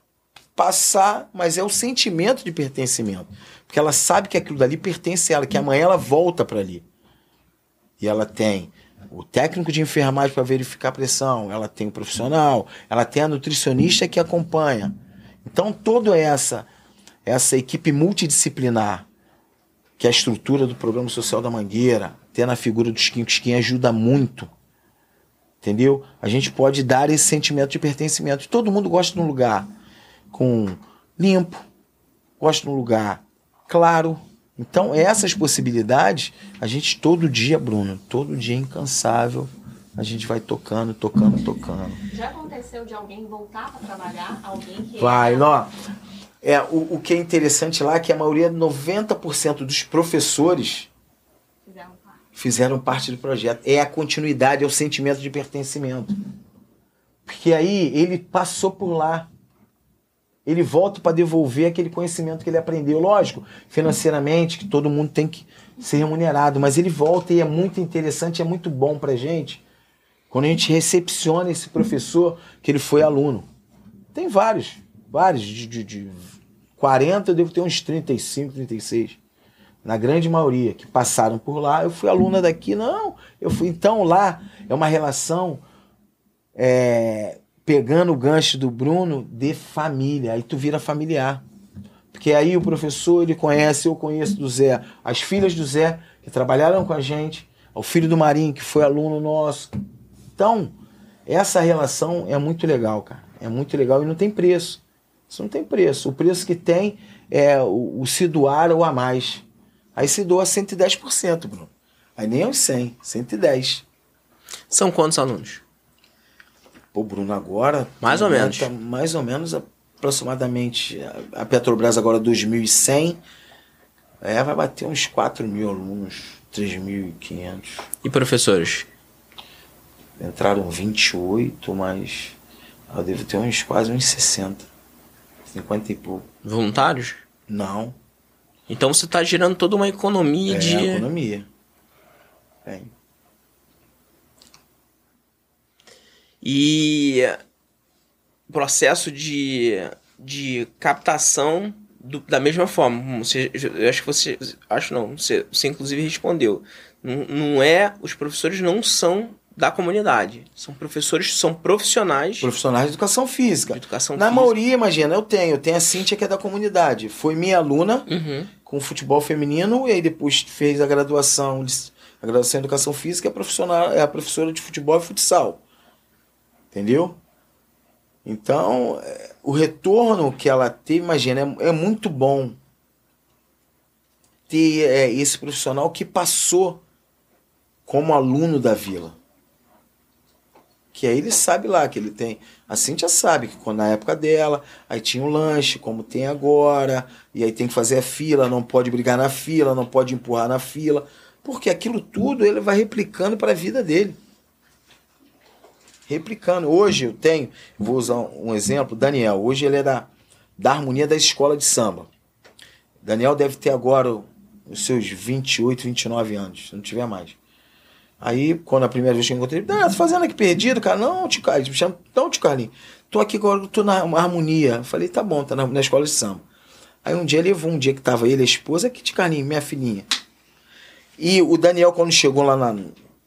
passar, mas é o sentimento de pertencimento. Porque ela sabe que aquilo dali pertence a ela, que amanhã ela volta para ali. E ela tem o técnico de enfermagem para verificar a pressão, ela tem o profissional, ela tem a nutricionista que acompanha. Então, toda essa essa equipe multidisciplinar, que é a estrutura do programa social da Mangueira, tendo a figura do Skin, que ajuda muito. Entendeu? A gente pode dar esse sentimento de pertencimento. Todo mundo gosta de um lugar com limpo, gosta de um lugar claro. Então, essas possibilidades, a gente todo dia, Bruno, todo dia incansável, a gente vai tocando, tocando, tocando. Já aconteceu de alguém voltar para trabalhar? Alguém que. Vai, ó. É, o, o que é interessante lá é que a maioria, 90% dos professores Fizeram parte. fizeram parte do projeto. É a continuidade, é o sentimento de pertencimento. Porque aí ele passou por lá. Ele volta para devolver aquele conhecimento que ele aprendeu. Lógico, financeiramente, que todo mundo tem que ser remunerado, mas ele volta e é muito interessante, é muito bom pra gente quando a gente recepciona esse professor que ele foi aluno. Tem vários, vários, de, de, de 40 eu devo ter uns 35, 36 na grande maioria que passaram por lá, eu fui aluna daqui, não, eu fui então lá, é uma relação é, pegando o gancho do Bruno de família, aí tu vira familiar. Porque aí o professor, ele conhece, eu conheço do Zé, as filhas do Zé, que trabalharam com a gente, o filho do Marinho, que foi aluno nosso. Então, essa relação é muito legal, cara. É muito legal e não tem preço. Isso não tem preço. O preço que tem é o, o se doar ou a mais. Aí se doa 110%, Bruno. Aí nem aos 100, 110. São quantos alunos? Pô, Bruno, agora. Mais ou menos. Mais ou menos aproximadamente. a- Petrobras agora 2.100. É, vai bater uns 4 mil alunos, 3.500. E professores? Entraram 28, mas eu devo ter uns quase uns 60. 50 e pouco. Voluntários? Não, Então você está gerando toda uma economia é de. economia. É. E processo de, de captação do- da mesma forma. Você, eu acho que você. Acho não, você, você inclusive respondeu. Não, não é. Os professores não são da comunidade. São professores, são profissionais Profissionais de educação física. de educação Na física. maioria, imagina, eu tenho. Eu tenho a Cíntia que é da comunidade. Foi minha aluna Uhum. com futebol feminino e aí depois fez a graduação, de- a graduação em educação física, é profissional, é a professora de futebol e futsal. Entendeu? Então, o retorno que ela teve, imagina, é, é muito bom ter é, esse profissional que passou como aluno da vila. Que aí ele sabe lá que ele tem. A Cintia sabe que quando na época dela, aí tinha o lanche, como tem agora, e aí tem que fazer a fila, não pode brigar na fila, não pode empurrar na fila, porque aquilo tudo ele vai replicando para a vida dele. Replicando. Hoje eu tenho, vou usar um exemplo, Daniel. Hoje ele é da, da harmonia da escola de samba. Daniel deve ter agora os seus 28, 29 anos, se não tiver mais. Aí, quando a primeira vez que eu encontrei ele, ah, tô fazendo aqui perdido, cara. Não, tio Carlinhos, me chama, não, tio Carlinhos. Tô aqui agora, tô na harmonia. Eu falei, tá bom, tá na, na escola de samba. Aí um dia ele levou, um dia que tava ele, a esposa, aqui, tio Carlinhos, minha filhinha. E o Daniel, quando chegou lá na,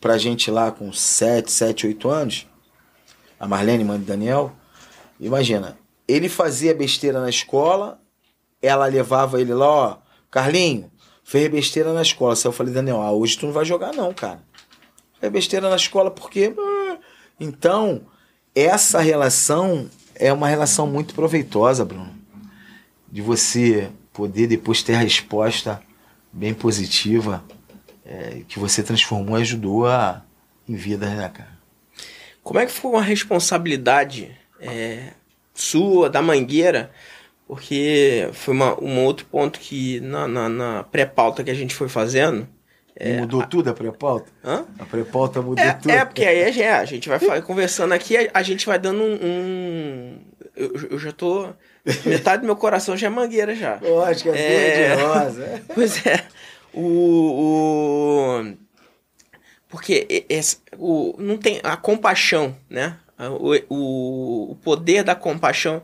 pra gente lá com 7, 7, 8 anos, a Marlene, mãe do Daniel, imagina, ele fazia besteira na escola, ela levava ele lá, ó, Carlinho, fez besteira na escola. Aí eu falei, Daniel, ah, hoje tu não vai jogar não, cara. Fez besteira na escola porque... ah. Então, essa relação é uma relação muito proveitosa, Bruno. De você poder depois ter a resposta bem positiva é, que você transformou e ajudou a, em vida, né, cara? Como é que foi uma responsabilidade é, sua, da Mangueira? Porque foi uma, um outro ponto que na, na, na pré-pauta que a gente foi fazendo. E mudou tudo a pré-pauta? A pré-pauta mudou É, tudo. é, porque aí a gente, é, a gente vai conversando aqui, a, a gente vai dando um. um- eu, eu já tô. Metade do meu coração já é mangueira já. Que é, É. verde e rosa. Pois é. O. o- porque esse- o, não tem a compaixão, né? O, o, o poder da compaixão.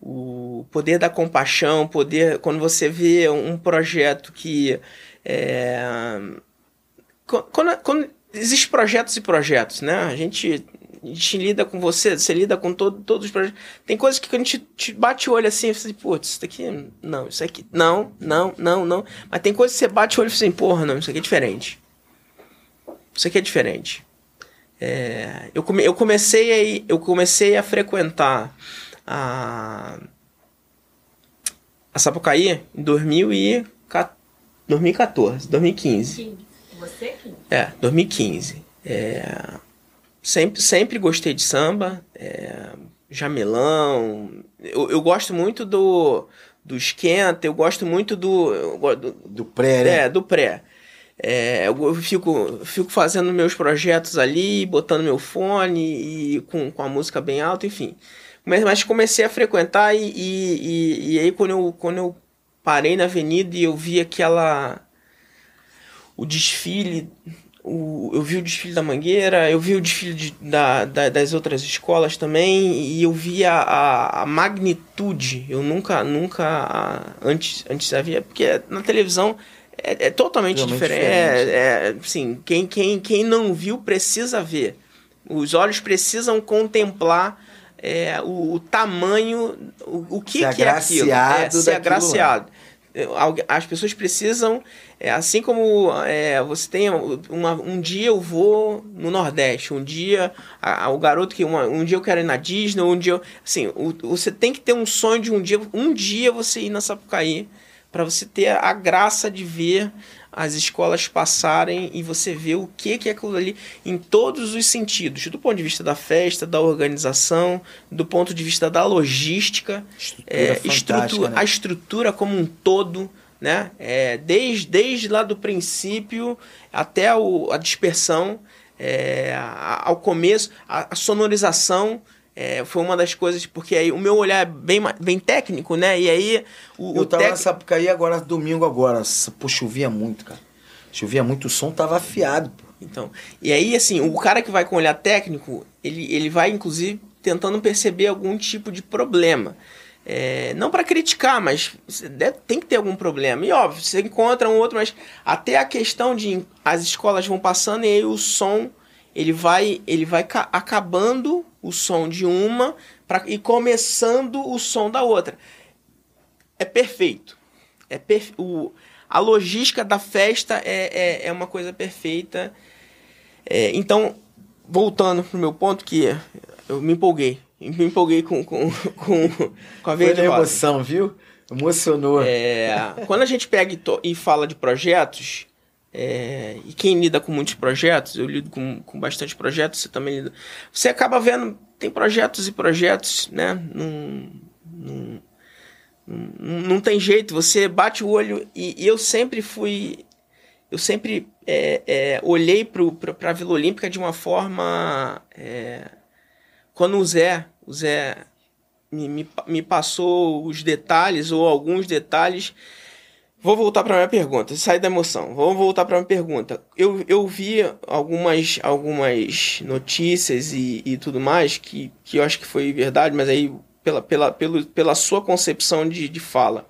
O poder da compaixão, poder. Quando você vê um projeto que. É, Qu- quando, quando existem projetos e projetos, né? A gente, a gente lida com você, você lida com todo, todos os projetos. Tem coisas que a gente te bate o olho assim, fala assim, putz, isso daqui, não, isso aqui, não, não, não, não. Mas tem coisas que você bate o olho e fala assim, porra, não, isso aqui é diferente. Isso aqui é diferente. É, eu, come, eu, comecei a, eu comecei a frequentar a, a Sapucaí em 2000 e 2014, 2015. 15. Você, 15. É, 2015. É, sempre, sempre gostei de samba, é, jamelão. Eu, eu gosto muito do, do esquenta, eu gosto muito do. do, Do pré, né? é, do pré. É, eu fico, fico fazendo meus projetos ali, botando meu fone e com, com a música bem alta, enfim. Mas, mas comecei a frequentar e, e, e, e aí quando eu, quando eu parei na avenida e eu vi aquela. o desfile. O, eu vi o desfile da Mangueira, eu vi o desfile de- da, da- das outras escolas também, e eu vi a, a, a magnitude. Eu nunca, nunca antes, antes havia, porque na televisão é, é totalmente Totalmente diferente. diferente. É, é, assim, quem, quem, quem não viu precisa ver. Os olhos precisam contemplar é, o, o tamanho, o, o que, que é aquilo. É, lá. agraciado. É, As pessoas precisam, é, assim como é, você tem uma, um dia eu vou no Nordeste, um dia a- a- o garoto que uma- um dia eu quero ir na Disney, um dia eu- assim, o- você tem que ter um sonho de um dia, um dia você ir na Sapucaí para você ter a graça de ver as escolas passarem e você ver o que que é aquilo ali em todos os sentidos, do ponto de vista da festa, da organização, do ponto de vista da logística, Estrutura é, estrutura, né? a estrutura como um todo, né? É, desde, desde lá do princípio até o, a dispersão, é, ao começo, a, a sonorização. É, foi uma das coisas, porque aí o meu olhar é bem, bem técnico, né? E aí o, Eu o tava tec- na Sapucaí agora, domingo agora. Pô, chovia muito, cara. Chovia muito, o som tava afiado, pô. Então, e aí, assim, o cara que vai com olhar técnico, ele, ele vai, inclusive, tentando perceber algum tipo de problema. É, não para criticar, mas deve- tem que ter algum problema. E óbvio, você encontra um outro, mas até a questão de as escolas vão passando e aí o som ele vai ele vai ca- acabando o som de uma pra, e começando o som da outra. É perfeito. É perfe- o, a logística da festa é, é, é uma coisa perfeita. É, então, voltando pro meu ponto, que eu me empolguei. Me empolguei com, com, com, com a Foi na rosa. emoção, viu? Emocionou. É, quando a gente pega e, e fala de projetos, é, e quem lida com muitos projetos, eu lido com, com bastante projetos, você também lida. Você acaba vendo, tem projetos e projetos, né? Não, não, não, não tem jeito, você bate o olho e, e eu sempre fui. Eu sempre é, é, olhei para a Vila Olímpica de uma forma. é, quando o Zé, o Zé me, me, me passou os detalhes ou alguns detalhes. Vou voltar para minha pergunta, sair da emoção. Vou voltar para minha pergunta. Eu, eu vi algumas, algumas notícias e, e tudo mais que, que eu acho que foi verdade, mas aí pela, pela, pelo, pela sua concepção de, de fala.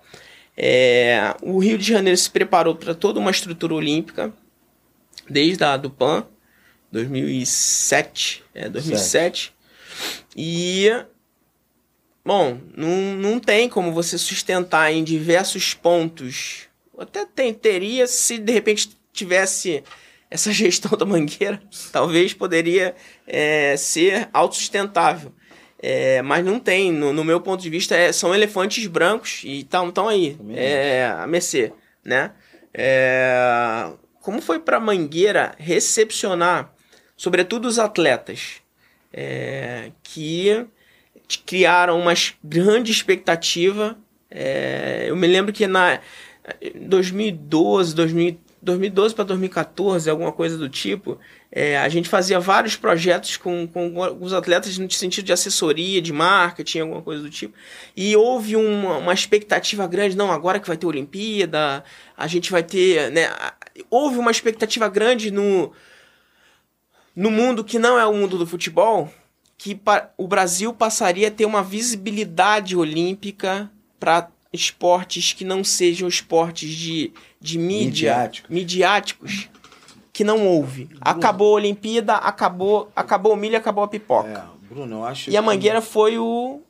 É, o Rio de Janeiro se preparou para toda uma estrutura olímpica, desde a do PAN, 2007, é, 2007. E Bom, não, não tem como você sustentar em diversos pontos. Até tem, teria se de repente tivesse essa gestão da mangueira, talvez poderia é, ser autossustentável. É, mas não tem, no, no meu ponto de vista, é, são elefantes brancos e estão tão aí, é, a mercê, né? É, como foi para Mangueira recepcionar, sobretudo os atletas, é, que criaram uma grande expectativa. É, eu me lembro que na 2012, 2000, 2012 para 2014, alguma coisa do tipo, é, a gente fazia vários projetos com, com os atletas no sentido de assessoria, de marketing, alguma coisa do tipo. E houve uma, uma expectativa grande, não, agora que vai ter Olimpíada, a gente vai ter. Né, houve uma expectativa grande no, no mundo que não é o mundo do futebol, que o Brasil passaria a ter uma visibilidade olímpica para esportes que não sejam esportes de, de mídia, Midiático. midiáticos, que não houve. Acabou a Olimpíada, acabou, acabou o milho, acabou a pipoca. É, Bruno, eu acho E a Mangueira foi o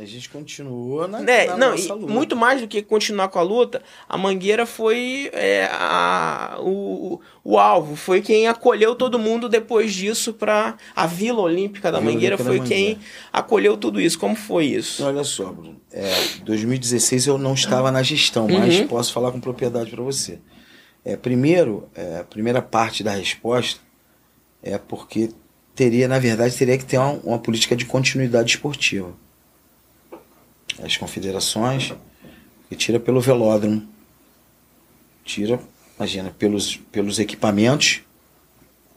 A gente continuou na, né? na não, nossa luta. muito mais do que continuar com a luta, a Mangueira foi é, a, o, o alvo, foi quem acolheu todo mundo depois disso para a Vila Olímpica da Vila Mangueira Olímpica foi da quem acolheu tudo isso. Como foi isso? Olha só, Bruno. É, 2016 eu não estava na gestão, mas Uhum. posso falar com propriedade para você. É, primeiro, é, a primeira parte da resposta é porque teria, na verdade, teria que ter uma, uma política de continuidade esportiva. As confederações, que tira pelo velódromo, tira, imagina, pelos, pelos equipamentos,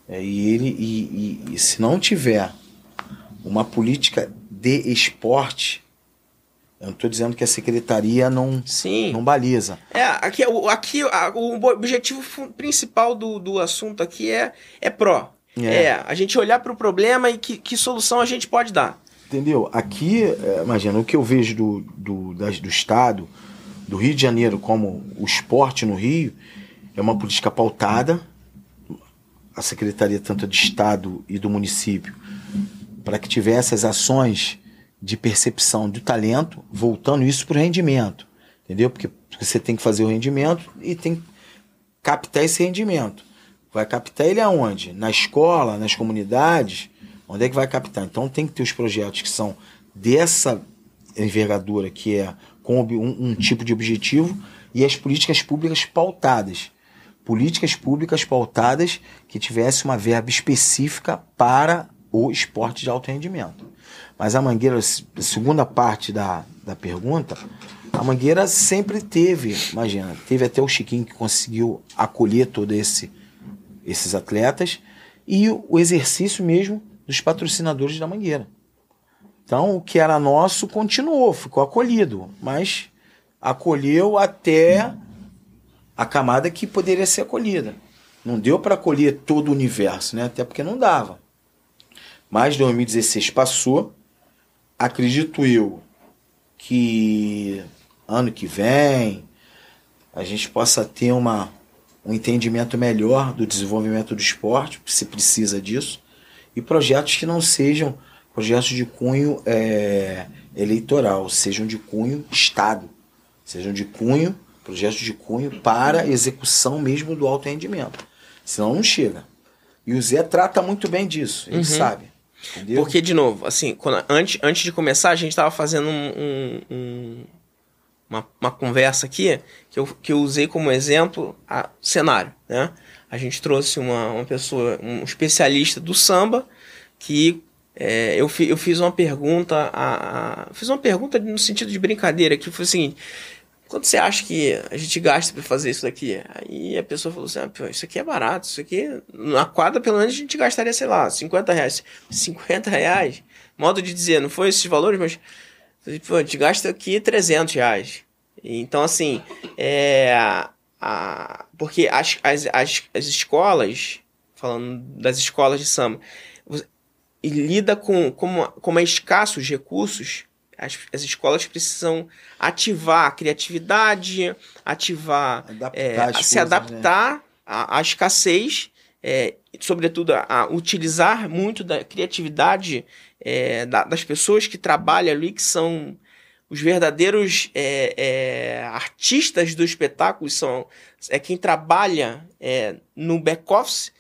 é, e ele e, e- e se não tiver uma política de esporte, eu não estou dizendo que a secretaria não, Sim. não baliza. É, aqui, o- aqui o objetivo principal do, do assunto aqui é, é pró. É. É. a gente olhar para o problema e que, que solução a gente pode dar. Entendeu? Aqui, é, imagina, o que eu vejo do, do, das- do Estado, do Rio de Janeiro, como o esporte no Rio, é uma política pautada, a Secretaria tanto de Estado e do município, para que tivesse as ações de percepção do talento, voltando isso para o rendimento. Entendeu? Porque você tem que fazer o rendimento e tem que captar esse rendimento. Vai captar ele aonde? Na escola, nas comunidades? Onde é que vai captar? Então tem que ter os projetos que são dessa envergadura, que é com um, um tipo de objetivo, e as políticas públicas pautadas. Políticas públicas pautadas que tivesse uma verba específica para o esporte de alto rendimento. Mas a Mangueira, a segunda parte da, da pergunta, a Mangueira sempre teve, imagina, teve até o Chiquinho que conseguiu acolher todo esse esses atletas e o exercício mesmo dos patrocinadores da Mangueira. Então, o que era nosso continuou, ficou acolhido, mas acolheu até a camada que poderia ser acolhida. Não deu para acolher todo o universo, né? Até porque não dava. Mas 2016 passou. Acredito eu que ano que vem a gente possa ter uma, um entendimento melhor do desenvolvimento do esporte, se precisa disso, e projetos que não sejam projetos de cunho é, eleitoral, sejam de cunho Estado, sejam de cunho, projetos de cunho para execução mesmo do alto rendimento. Senão não chega. E o Zé trata muito bem disso, ele Uhum. sabe. Entendeu? Porque, de novo, assim, quando- antes, antes de começar, a gente estava fazendo um- um- um- uma, uma conversa aqui que eu, que eu usei como exemplo a cenário, né? A gente trouxe uma, uma pessoa, um especialista do samba, que é, eu, fi- eu fiz uma pergunta, a, a- fiz uma pergunta no sentido de brincadeira, que foi o seguinte, quanto você acha que a gente gasta para fazer isso daqui? Aí a pessoa falou assim, ah, isso aqui é barato, isso aqui, na quadra pelo menos a gente gastaria, sei lá, 50 reais. 50 reais? Modo de dizer, não foi esses valores, mas a gente gasta aqui 300 reais. Então, assim, é, a, porque as, as, as, as escolas, falando das escolas de samba, e lida com como, como é escasso os recursos, as, as escolas precisam ativar a criatividade, ativar Adaptar é, a coisas, se né? adaptar à, à escassez, é, sobretudo a, a utilizar muito da criatividade é, da- das pessoas que trabalham ali, que são os verdadeiros é, é, artistas do espetáculo, são é quem trabalha é, no back-office,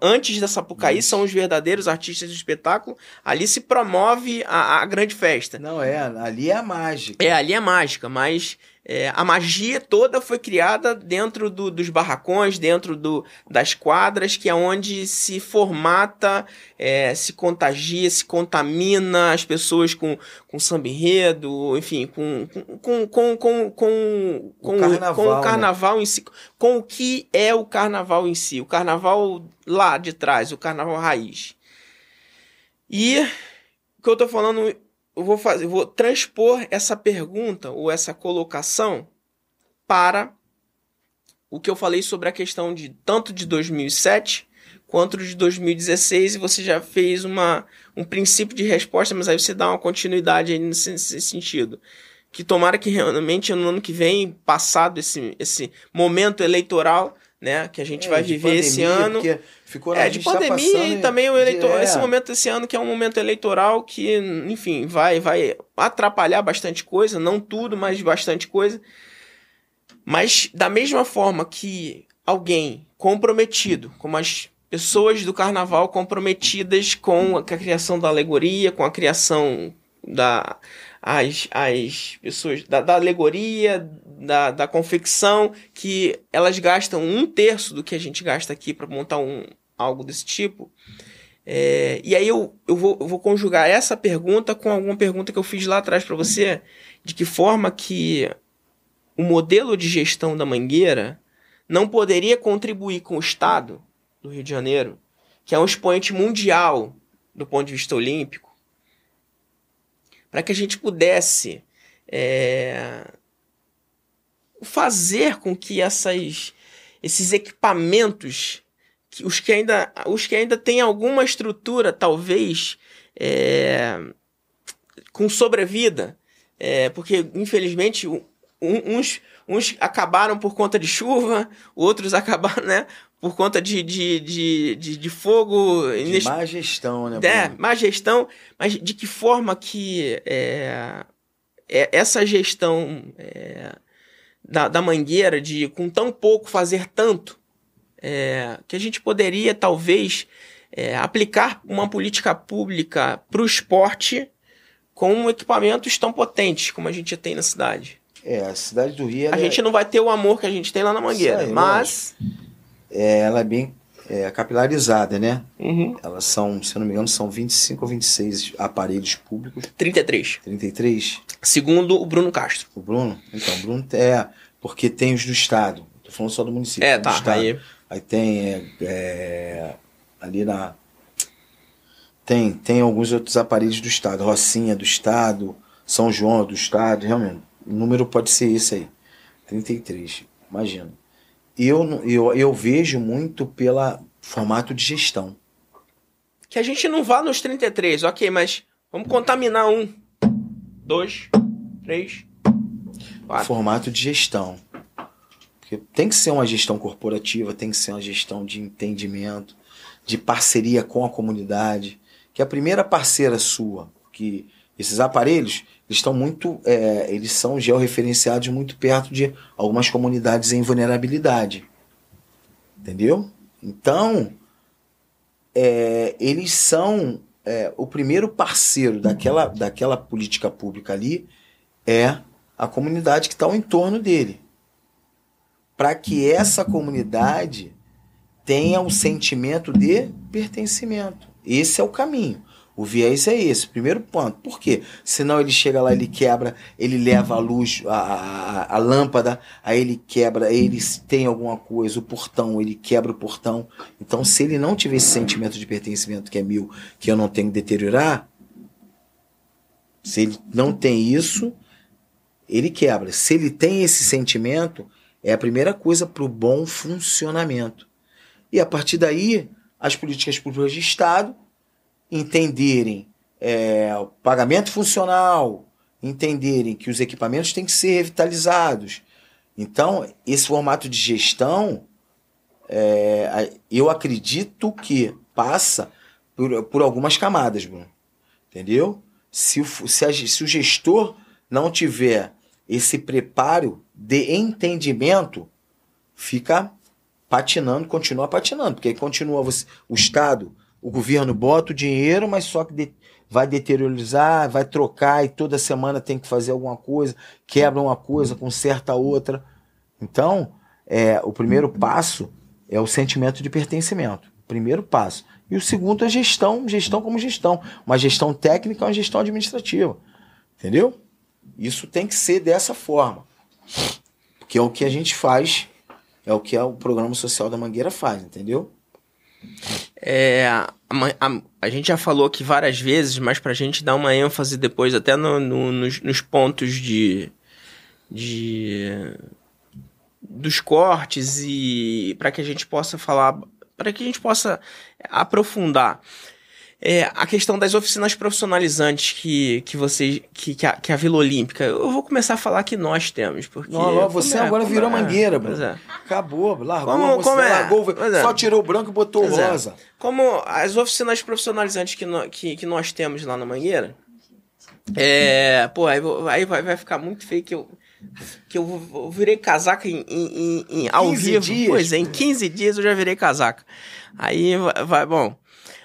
antes da Sapucaí, são os verdadeiros artistas do espetáculo. Ali se promove a, a grande festa. Não é, ali é a mágica. É, ali é mágica, mas é, a magia toda foi criada dentro do- dos barracões, dentro do, das quadras, que é onde se formata, é, se contagia, se contamina as pessoas com, com samba enredo, enfim, com, com, com, com, com, com, carnaval, com o né? carnaval em si, com o que é o carnaval em si, o carnaval lá de trás, o carnaval raiz. E o que eu tô falando eu vou fazer, eu vou transpor essa pergunta ou essa colocação para o que eu falei sobre a questão de tanto de 2007 quanto de 2016 e você já fez uma, um princípio de resposta, mas aí você dá uma continuidade nesse, nesse sentido. Que tomara que realmente no ano que vem, passado esse, esse momento eleitoral, né, que a gente É, vai viver pandemia, esse ano. Ficou, a É, de tá pandemia e também o eleitor, de- é, esse momento esse ano que é um momento eleitoral que, enfim, vai vai atrapalhar bastante coisa, não tudo, mas bastante coisa. Mas da mesma forma que alguém comprometido, como as pessoas do carnaval comprometidas com a criação da alegoria, com a criação da as, as pessoas da, da alegoria, da, da confecção, que elas gastam um terço do que a gente gasta aqui para montar um, algo desse tipo. É, e aí eu, eu, vou, eu vou conjugar essa pergunta com alguma pergunta que eu fiz lá atrás para você, de que forma que o modelo de gestão da Mangueira não poderia contribuir com o Estado do Rio de Janeiro, que é um expoente mundial do ponto de vista olímpico, para que a gente pudesse é, fazer com que essas, esses equipamentos, que os, que ainda, os que ainda têm alguma estrutura, talvez, é, com sobrevida, é, porque infelizmente um- uns, uns acabaram por conta de chuva, outros acabaram né, por conta de, de, de, de, de fogo. De inesp- má gestão, né? é, Bruno? má gestão, mas de que forma que é, é, essa gestão é, da, da mangueira, de com tão pouco fazer tanto, é, que a gente poderia talvez é, aplicar uma política pública para o esporte com equipamentos tão potentes como a gente tem na cidade. É, a cidade do Rio, A gente não vai ter o amor que a gente tem lá na mangueira, aí, mas. é, ela é bem é, capilarizada, né? Uhum, Elas são, se eu não me engano, são 25 ou 26 aparelhos públicos. 33. 33. Segundo o Bruno Castro. O Bruno? Então, o Bruno é. Porque tem os do Estado. Tô falando só do município. É, do tá. Estado. Aí, Aí tem é, é, ali na. Tem, tem alguns outros aparelhos do Estado. Rocinha do Estado, São João do Estado, realmente. O número pode ser esse aí. 33, imagina. Eu, eu, eu vejo muito pela formato de gestão. Que a gente não vá nos 33, ok, mas vamos contaminar um, dois, três, quatro. formato de gestão. Porque tem que ser uma gestão corporativa, tem que ser uma gestão de entendimento, de parceria com a comunidade. Que a primeira parceira sua, que esses aparelhos, eles estão muito, é, eles são georreferenciados muito perto de algumas comunidades em vulnerabilidade. Entendeu? Então, é, eles são é, o primeiro parceiro daquela, daquela política pública ali é a comunidade que está ao entorno dele. Para que essa comunidade tenha um sentimento de pertencimento. Esse é o caminho. O viés é esse, primeiro ponto. Por quê? Senão ele chega lá, ele quebra, ele leva a luz, a, a, a lâmpada, aí ele quebra, aí ele tem alguma coisa, o portão, ele quebra o portão. Então, se ele não tiver esse sentimento de pertencimento que é meu, que eu não tenho que deteriorar, se ele não tem isso, ele quebra. Se ele tem esse sentimento, é a primeira coisa para o bom funcionamento. E a partir daí, as políticas públicas de Estado entenderem é, o pagamento funcional, entenderem que os equipamentos têm que ser revitalizados. Então, esse formato de gestão, é, eu acredito que passa por, por algumas camadas, Bruno. Entendeu? Se o, se, a se o gestor não tiver esse preparo de entendimento, fica patinando, continua patinando, porque continua você, o Estado, o governo bota o dinheiro, mas só que de- vai deteriorizar, vai trocar e toda semana tem que fazer alguma coisa, quebra uma coisa, conserta outra. Então, é, o primeiro passo é o sentimento de pertencimento. Primeiro passo. E o segundo é gestão, gestão como gestão. Uma gestão técnica, uma gestão administrativa. Entendeu? Isso tem que ser dessa forma. Porque é o que a gente faz, é o que o programa social da Mangueira faz, entendeu? É, a, a- a gente já falou aqui várias vezes, mas pra gente dar uma ênfase depois, até no- no- nos, nos pontos de, de dos cortes e para que a gente possa falar, para que a gente possa aprofundar. É, a questão das oficinas profissionalizantes que, que vocês. Que, que, a, que a Vila Olímpica. Eu vou começar a falar que nós temos. Porque, Não, você como é, agora como virou é, mangueira, bro. é. Acabou, largou, Como- você como é? largou, é. só tirou o branco e botou Pois é. rosa. Como as oficinas profissionalizantes que, nó- que, que nós temos lá na Mangueira, é. Pô, aí, aí vai, vai ficar muito feio que eu. Que eu virei casaca em, em, em- em- ao 15 vivo. dias? Pois é, em 15 dias eu já virei casaca. Aí vai, vai- bom.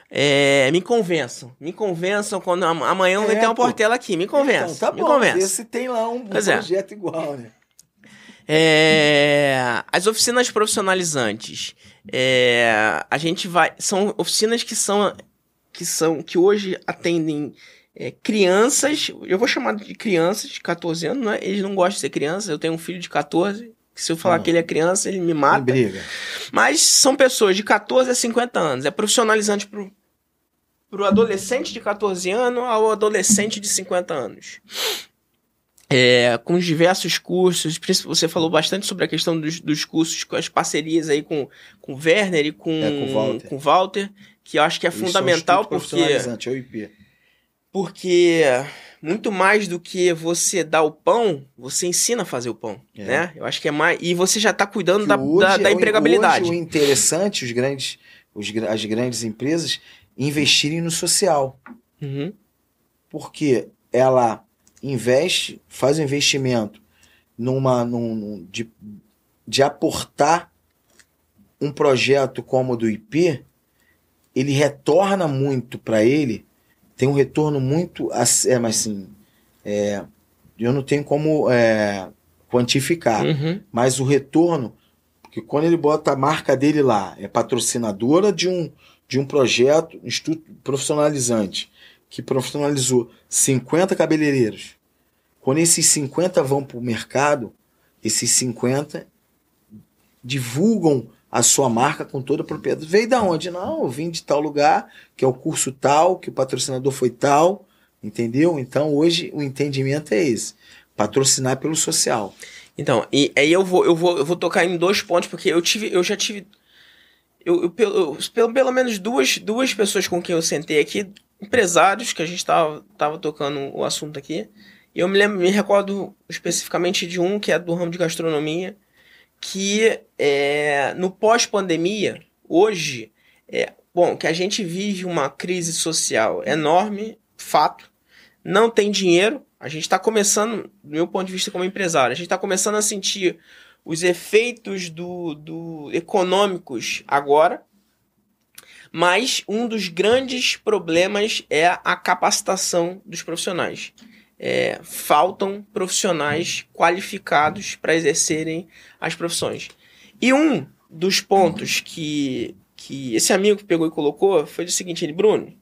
É, me convençam. Me convençam quando am- amanhã vai É, ter uma pô. portela aqui. Me convençam. Então, tá me bom, convençam. se tem lá um, um é. projeto igual, né? É, as oficinas profissionalizantes, é, a gente vai, são oficinas que são, que são, que hoje atendem é, crianças, eu vou chamar de crianças de 14 anos, né? eles não gostam de ser crianças, eu tenho um filho de 14, que se eu falar Ah. que ele é criança, ele me mata, briga. mas são pessoas de 14 a 50 anos, é profissionalizante pro, pro adolescente de 14 anos ao adolescente de 50 anos é, com os diversos cursos. Você falou bastante sobre a questão dos, dos cursos, com as parcerias aí com, com o Werner e com, É, com o Walter. com Walter, que eu acho que é Eles fundamental porque, Profissionalizante, é o IP. porque muito mais do que você dar o pão, você ensina a fazer o pão, É. né? Eu acho que é mais... E você já está cuidando Que da, da, é da empregabilidade. Hoje o interessante, os grandes, os, as grandes empresas investirem no social. Uhum. Porque ela investe, faz um investimento numa, num, num- de, de aportar um projeto como o do IP, ele retorna muito para ele, tem um retorno muito, é, mas assim, é, eu não tenho como é, quantificar, Uhum. mas o retorno, porque quando ele bota a marca dele lá, é patrocinadora de um, de um projeto, instituto profissionalizante, que profissionalizou 50 cabeleireiros. Quando esses 50 vão para o mercado, esses 50 divulgam a sua marca com toda a propriedade. Veio da onde? Não, eu vim de tal lugar, que é o curso tal, que o patrocinador foi tal, entendeu? Então hoje o entendimento é esse: patrocinar pelo social. Então, e aí eu vou, eu vou, eu vou tocar em dois pontos, porque eu tive, eu já tive. Eu, eu, pelo, eu- pelo, pelo menos duas, duas pessoas com quem eu sentei aqui, empresários, que a gente tava, tava tocando o assunto aqui. E eu me lembro, me recordo especificamente de um que é do ramo de gastronomia, que é, no pós-pandemia, hoje, é, bom, que a gente vive uma crise social enorme, fato, não tem dinheiro, a gente está começando, do meu ponto de vista como empresário, a gente está começando a sentir os efeitos do, do econômicos agora, mas um dos grandes problemas é a capacitação dos profissionais. É, faltam profissionais qualificados para exercerem as profissões. E um dos pontos que, que esse amigo pegou e colocou foi o seguinte, ele, Bruno,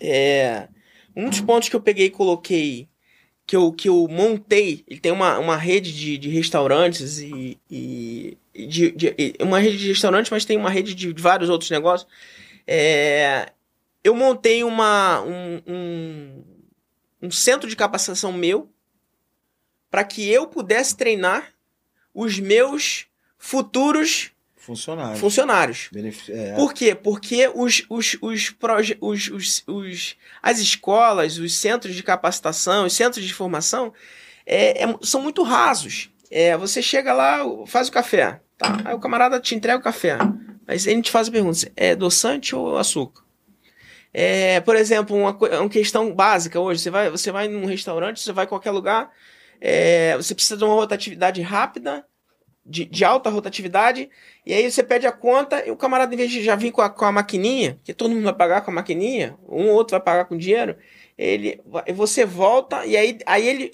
é, um dos pontos que eu peguei e coloquei, que eu, que eu montei, ele tem uma, uma rede de, de restaurantes e, e de, de- uma rede de restaurantes, mas tem uma rede de vários outros negócios. É, eu montei uma, um, um, um centro de capacitação meu para que eu pudesse treinar os meus futuros Funcionário. funcionários. Benef- é, Por quê? Porque os, os, os, proje- os, os, os- as escolas, os centros de capacitação, os centros de formação é, é- são muito rasos. É, você chega lá, faz o café, tá? Aí o camarada te entrega o café. Mas ele te faz a pergunta: é adoçante ou açúcar? É, por exemplo, uma, uma questão básica hoje: você vai, você vai num restaurante, você vai qualquer lugar, é, você precisa de uma rotatividade rápida, de, de alta rotatividade, e aí você pede a conta e o camarada, em vez de já vir com a, com a maquininha, que todo mundo vai pagar com a maquininha, um ou outro vai pagar com dinheiro, ele, você volta e aí, aí ele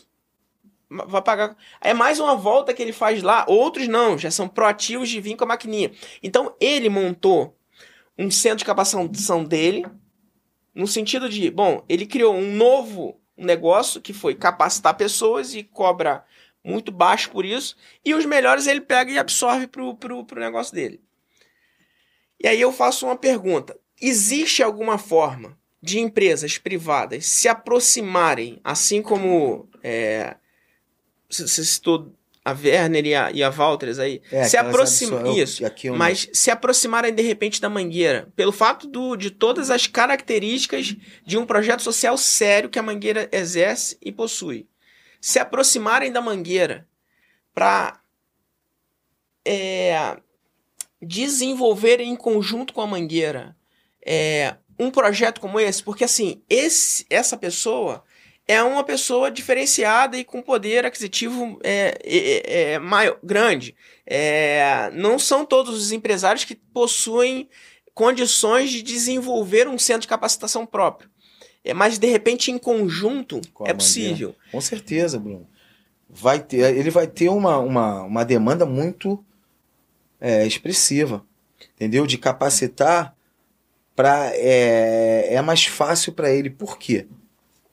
vai pagar. É mais uma volta que ele faz lá. Outros não, já são proativos de vir com a maquininha. Então ele montou um centro de capacitação dele, no sentido de, bom, ele criou um novo negócio que foi capacitar pessoas e cobra muito baixo por isso, e os melhores ele pega e absorve pro, pro, pro negócio dele. E aí eu faço uma pergunta: existe alguma forma de empresas privadas se aproximarem, assim como é, você citou a Werner e a, e a Walters aí É, se absor- Isso. aqui eu- Mas se aproximarem de repente da Mangueira, pelo fato do, de todas as características de um projeto social sério que a Mangueira exerce e possui. Se aproximarem da Mangueira para desenvolverem em conjunto com a Mangueira é, um projeto como esse, porque assim, esse, essa pessoa é uma pessoa diferenciada e com poder aquisitivo é, é, é, maior, grande. É, não são todos os empresários que possuem condições de desenvolver um centro de capacitação próprio. É, mas de repente em conjunto é possível. Com certeza, Bruno. Vai ter, ele vai ter uma, uma, uma demanda muito é, expressiva, entendeu? De capacitar para é, é mais fácil para ele. Por quê?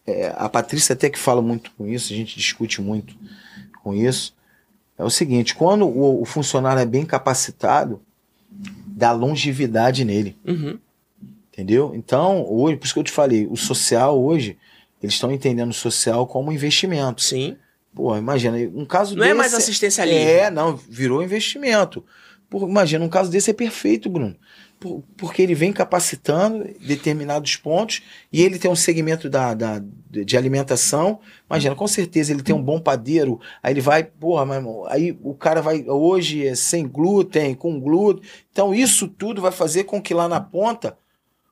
É, a Patrícia até que fala muito com isso, a gente discute muito com isso. É o seguinte, quando o, o funcionário é bem capacitado, dá longevidade nele. Uhum. Entendeu? Então, hoje, por isso que eu te falei, o social hoje, eles estão entendendo o social como investimento. Sim. Pô, imagina, um caso Não desse. é mais assistencialismo. É, não, virou investimento. Por, imagina, um caso desse é perfeito, Bruno. Por- porque ele vem capacitando determinados pontos e ele tem um segmento da, da, de alimentação. Imagina, com certeza ele tem um bom padeiro. Aí ele vai, porra, irmão, aí o cara vai. Hoje é sem glúten, com glúten. Então, isso tudo vai fazer com que lá na ponta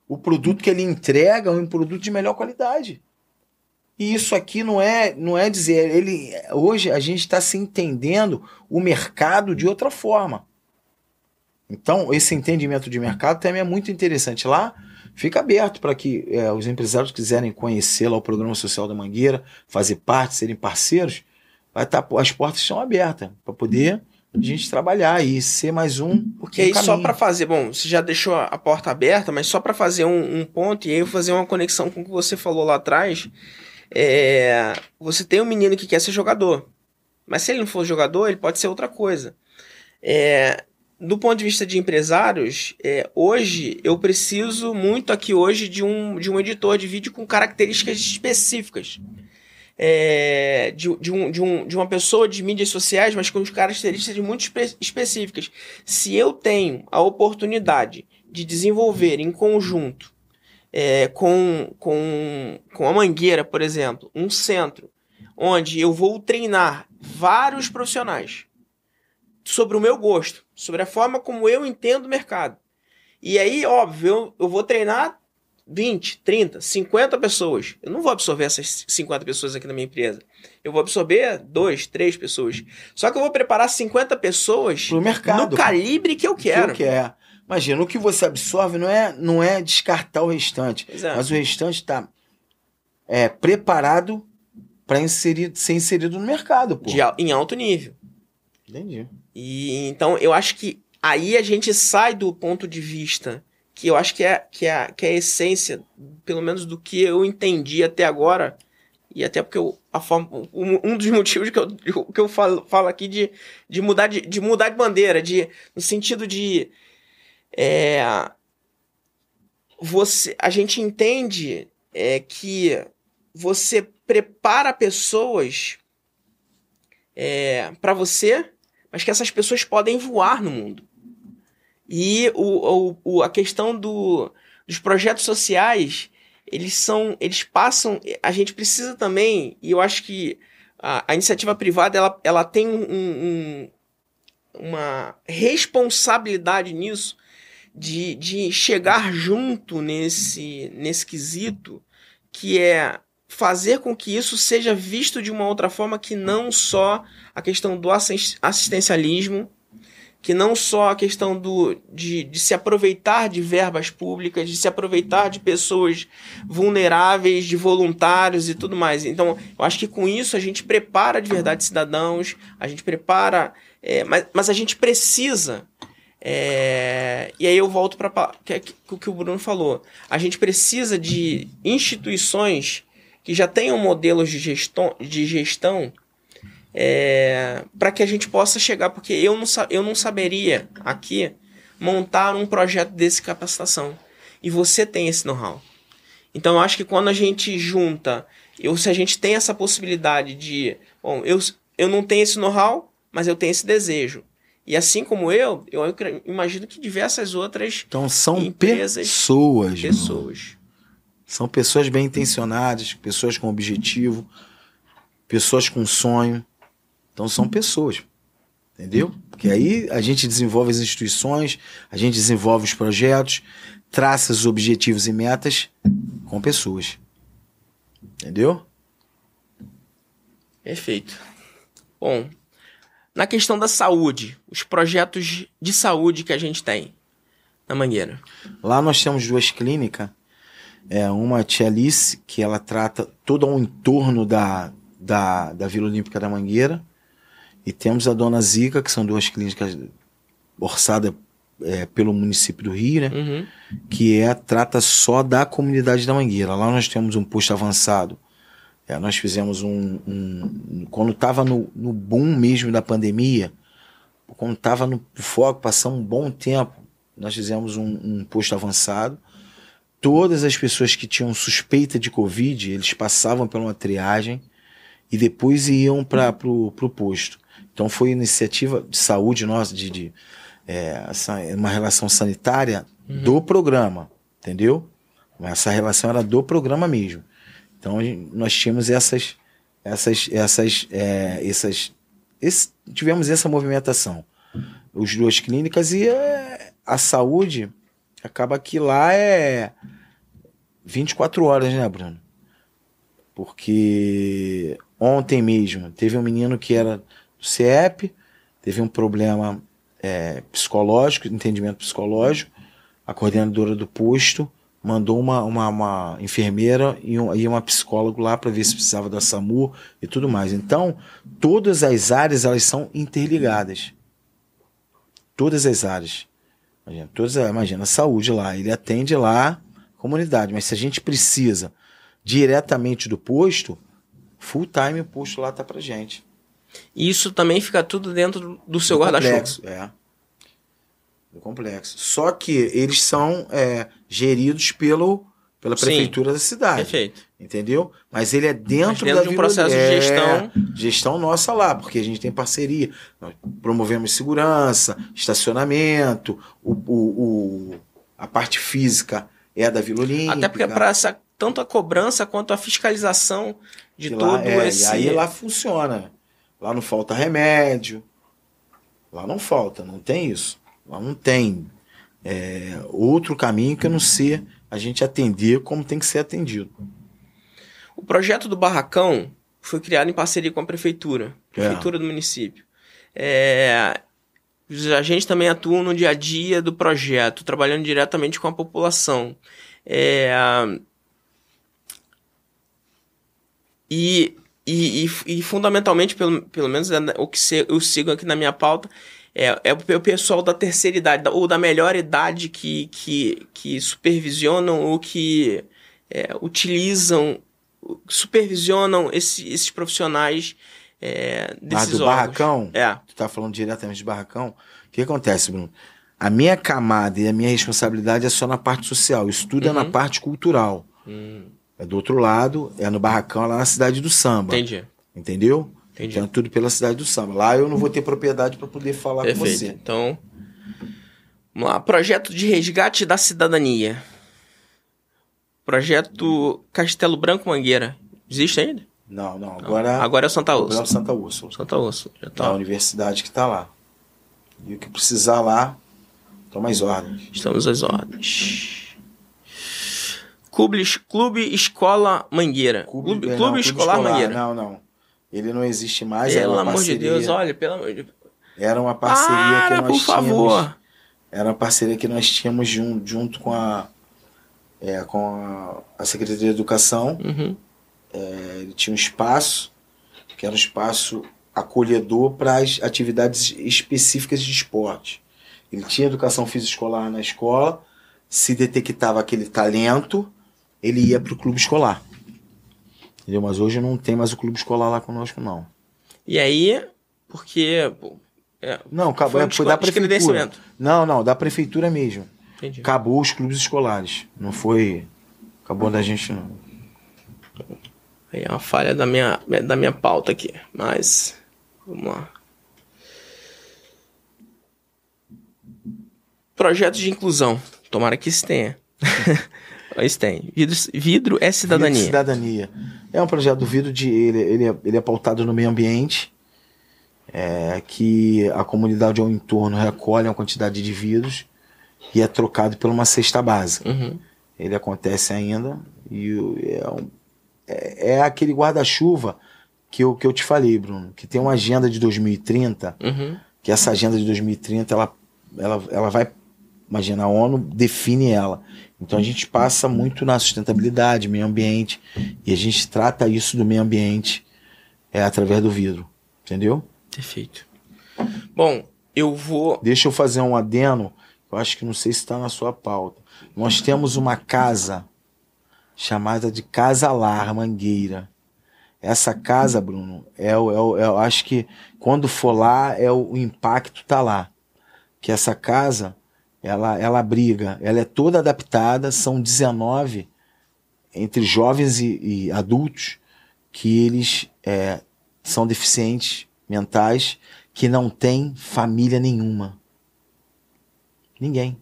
o produto que ele entrega é um produto de melhor qualidade. E isso aqui não é, não é dizer, ele hoje a gente está se entendendo o mercado de outra forma. Então, esse entendimento de mercado também é muito interessante. Lá fica aberto para que é, os empresários quiserem conhecer lá o programa social da Mangueira, fazer parte, serem parceiros, vai tá, as portas estão abertas para poder a gente trabalhar e ser mais um. Porque um aí só para fazer, bom, você já deixou a porta aberta, mas só para fazer um, um ponto e aí eu fazer uma conexão com o que você falou lá atrás, é, você tem um menino que quer ser jogador, mas se ele não for jogador, ele pode ser outra coisa. É, do ponto de vista de empresários, é, hoje eu preciso muito aqui hoje de um, de um editor de vídeo com características específicas. É, de, de, um, de, um, de uma pessoa de mídias sociais, mas com características muito espe- específicas. Se eu tenho a oportunidade de desenvolver em conjunto é, com, com, com a Mangueira, por exemplo, um centro onde eu vou treinar vários profissionais sobre o meu gosto, sobre a forma como eu entendo o mercado. E aí, óbvio, eu, eu vou treinar 20, 30, 50 pessoas. Eu não vou absorver essas 50 pessoas aqui na minha empresa. Eu vou absorver 2, 3 pessoas. Só que eu vou preparar 50 pessoas Pro mercado. no calibre que eu quero. Que eu quero. Imagina, o que você absorve não é, não é descartar o restante, Pois é. mas o restante está é, preparado para inserir, ser inserido no mercado. Pô. De em alto nível. Entendi. E então eu acho que aí a gente sai do ponto de vista que eu acho que é, que é, que é a essência, pelo menos do que eu entendi até agora, e até porque eu, a forma, um, um dos motivos que eu, que eu falo, falo aqui de, de, mudar de, de mudar de bandeira, de, no sentido de. É, você, a gente entende é, que você prepara pessoas é, para você, mas que essas pessoas podem voar no mundo. E o, o, o- a questão do, dos projetos sociais, eles são, eles passam, a gente precisa também, e eu acho que a, a iniciativa privada ela, ela tem um- um- uma responsabilidade nisso de, de chegar junto nesse, nesse quesito, que é fazer com que isso seja visto de uma outra forma que não só a questão do assis- assistencialismo, que não só a questão do, de, de se aproveitar de verbas públicas, de se aproveitar de pessoas vulneráveis, de voluntários e tudo mais. Então, eu acho que com isso a gente prepara de verdade cidadãos, a gente prepara. é, mas, mas a gente precisa. é, e aí eu volto para o que o Bruno falou. A gente precisa de instituições que já tenham modelos de gestão, de gestão é, para que a gente possa chegar, porque eu não, eu não saberia aqui montar um projeto desse capacitação. E você tem esse know-how. Então eu acho que quando a gente junta, eu, se a gente tem essa possibilidade de, bom, eu, eu não tenho esse know-how, mas eu tenho esse desejo. E assim como eu, eu imagino que diversas outras então, são empresas, pessoas. Pessoas. São pessoas bem intencionadas, pessoas com objetivo, pessoas com sonho. Então são pessoas. Entendeu? Porque aí a gente desenvolve as instituições, a gente desenvolve os projetos, traça os objetivos e metas com pessoas. Entendeu? Perfeito. Bom, na questão da saúde, os projetos de saúde que a gente tem na Mangueira. Lá nós temos duas clínicas. É, uma Tia Alice, que ela trata todo o entorno da, da, da Vila Olímpica da Mangueira. E temos a Dona Zica, que são duas clínicas orçadas é, pelo município do Rio, né? Uhum. Que é, trata só da comunidade da Mangueira. Lá nós temos um posto avançado. É, nós fizemos um. um quando estava no, no boom mesmo da pandemia, quando estava no foco, passamos um bom tempo, nós fizemos um, um posto avançado. Todas as pessoas que tinham suspeita de Covid, eles passavam por uma triagem e depois iam para o posto. Então foi iniciativa de saúde nossa, de, de é, uma relação sanitária uhum. do programa, entendeu? Essa relação era do programa mesmo. Então nós tínhamos essas, essas, essas, é, essas, esse, tivemos essa movimentação. Os duas clínicas e é, a saúde acaba que lá é 24 horas, né, Bruno? Porque ontem mesmo teve um menino que era CEP, teve um problema é, psicológico, entendimento psicológico, a coordenadora do posto mandou uma, uma, uma enfermeira e, um, e uma psicóloga lá para ver se precisava da SAMU e tudo mais. Então, todas as áreas elas são interligadas. Todas as áreas. Imagina, todas, imagina a saúde lá, ele atende lá a comunidade, mas se a gente precisa diretamente do posto, full time o posto lá tá pra gente. Isso também fica tudo dentro do seu guarda-chuva. É. Do complexo. Só que eles são é, geridos pelo, pela prefeitura Sim, da cidade. Perfeito. Entendeu? Mas ele é dentro, dentro da de um processo é, de gestão. Gestão nossa lá, porque a gente tem parceria. Nós promovemos segurança, estacionamento, o, o, o a parte física é da Vila Olímpica. Até porque para essa tanto a cobrança quanto a fiscalização de que todo lá, é, esse. E aí lá funciona. Lá não falta remédio. Lá não falta, não tem isso. Lá não tem é, outro caminho que não ser a gente atender como tem que ser atendido. O projeto do Barracão foi criado em parceria com a prefeitura, prefeitura é. do município. É, a gente também atua no dia a dia do projeto, trabalhando diretamente com a população. É, e, e, e, e, fundamentalmente, pelo, pelo menos é o que eu sigo aqui na minha pauta, é, é o pessoal da terceira idade, ou da melhor idade que, que, que supervisionam ou que é, utilizam, supervisionam esse, esses profissionais é, desses ah, do órgãos. barracão? É. Tu tá falando diretamente de barracão? O que acontece, Bruno? A minha camada e a minha responsabilidade é só na parte social. Isso tudo uhum. é na uhum. parte cultural. Hum. É do outro lado, é no barracão, lá na cidade do samba. Entendi. Entendeu? Entendi. Então, tudo pela cidade do samba. Lá eu não vou ter propriedade para poder falar Perfeito. com você. Então, vamos lá. Projeto de resgate da cidadania. Projeto Castelo Branco Mangueira. Existe ainda? Não, não. Agora, não. agora é Santa Úrsula. Agora é Santa Úrsula. Santa Úrsula. Já tá. É a universidade que está lá. E o que precisar lá, toma as ordens. Estamos às ordens. Clube, Clube Escola Mangueira. Clube, clube, não, clube Escolar escolar, Mangueira. Não, não. Ele não existe mais. Pelo amor parceria. de Deus, olha, pelo amor de Deus. Era uma parceria Para, que nós por tínhamos. favor. Era uma parceria que nós tínhamos junto, junto com a. É, com a, a Secretaria de Educação. Uhum. É, ele tinha um espaço, que era um espaço acolhedor para as atividades específicas de esporte. Ele tinha educação física escolar na escola, se detectava aquele talento, ele ia para o clube escolar. Entendeu? Mas hoje não tem mais o clube escolar lá conosco, não. E aí, porque. Pô, é, não, acabou, foi, foi da prefeitura. Não, não, da prefeitura mesmo. Entendi. Acabou os clubes escolares. Não foi. Acabou da gente, não. Aí é uma falha da minha, da minha pauta aqui. Mas. Vamos lá. Projetos de inclusão. Tomara que isso tenha. isso tem. Vidro, vidro é cidadania. Vidro cidadania. É um projeto do vidro de. Ele, ele, é, ele é pautado no meio ambiente. É, que a comunidade ao entorno recolhe uma quantidade de vidros e é trocado por uma cesta básica. Uhum. Ele acontece ainda e é, um, é, é aquele guarda-chuva que eu, que eu te falei, Bruno, que tem uma agenda de 2030, uhum. que essa agenda de 2030 ela, ela, ela vai Imagina, a ONU define ela. Então a gente passa muito na sustentabilidade, meio ambiente, e a gente trata isso do meio ambiente é, através do vidro. Entendeu? Perfeito. Bom, eu vou. Deixa eu fazer um adeno, eu acho que não sei se está na sua pauta. Nós temos uma casa chamada de Casa Lar Mangueira. Essa casa, Bruno, é, o, é, o, é eu acho que quando for lá, é o, o impacto tá lá. Que essa casa ela, ela abriga, ela é toda adaptada, são 19 entre jovens e, e adultos que eles é, são deficientes mentais, que não têm família nenhuma. Ninguém.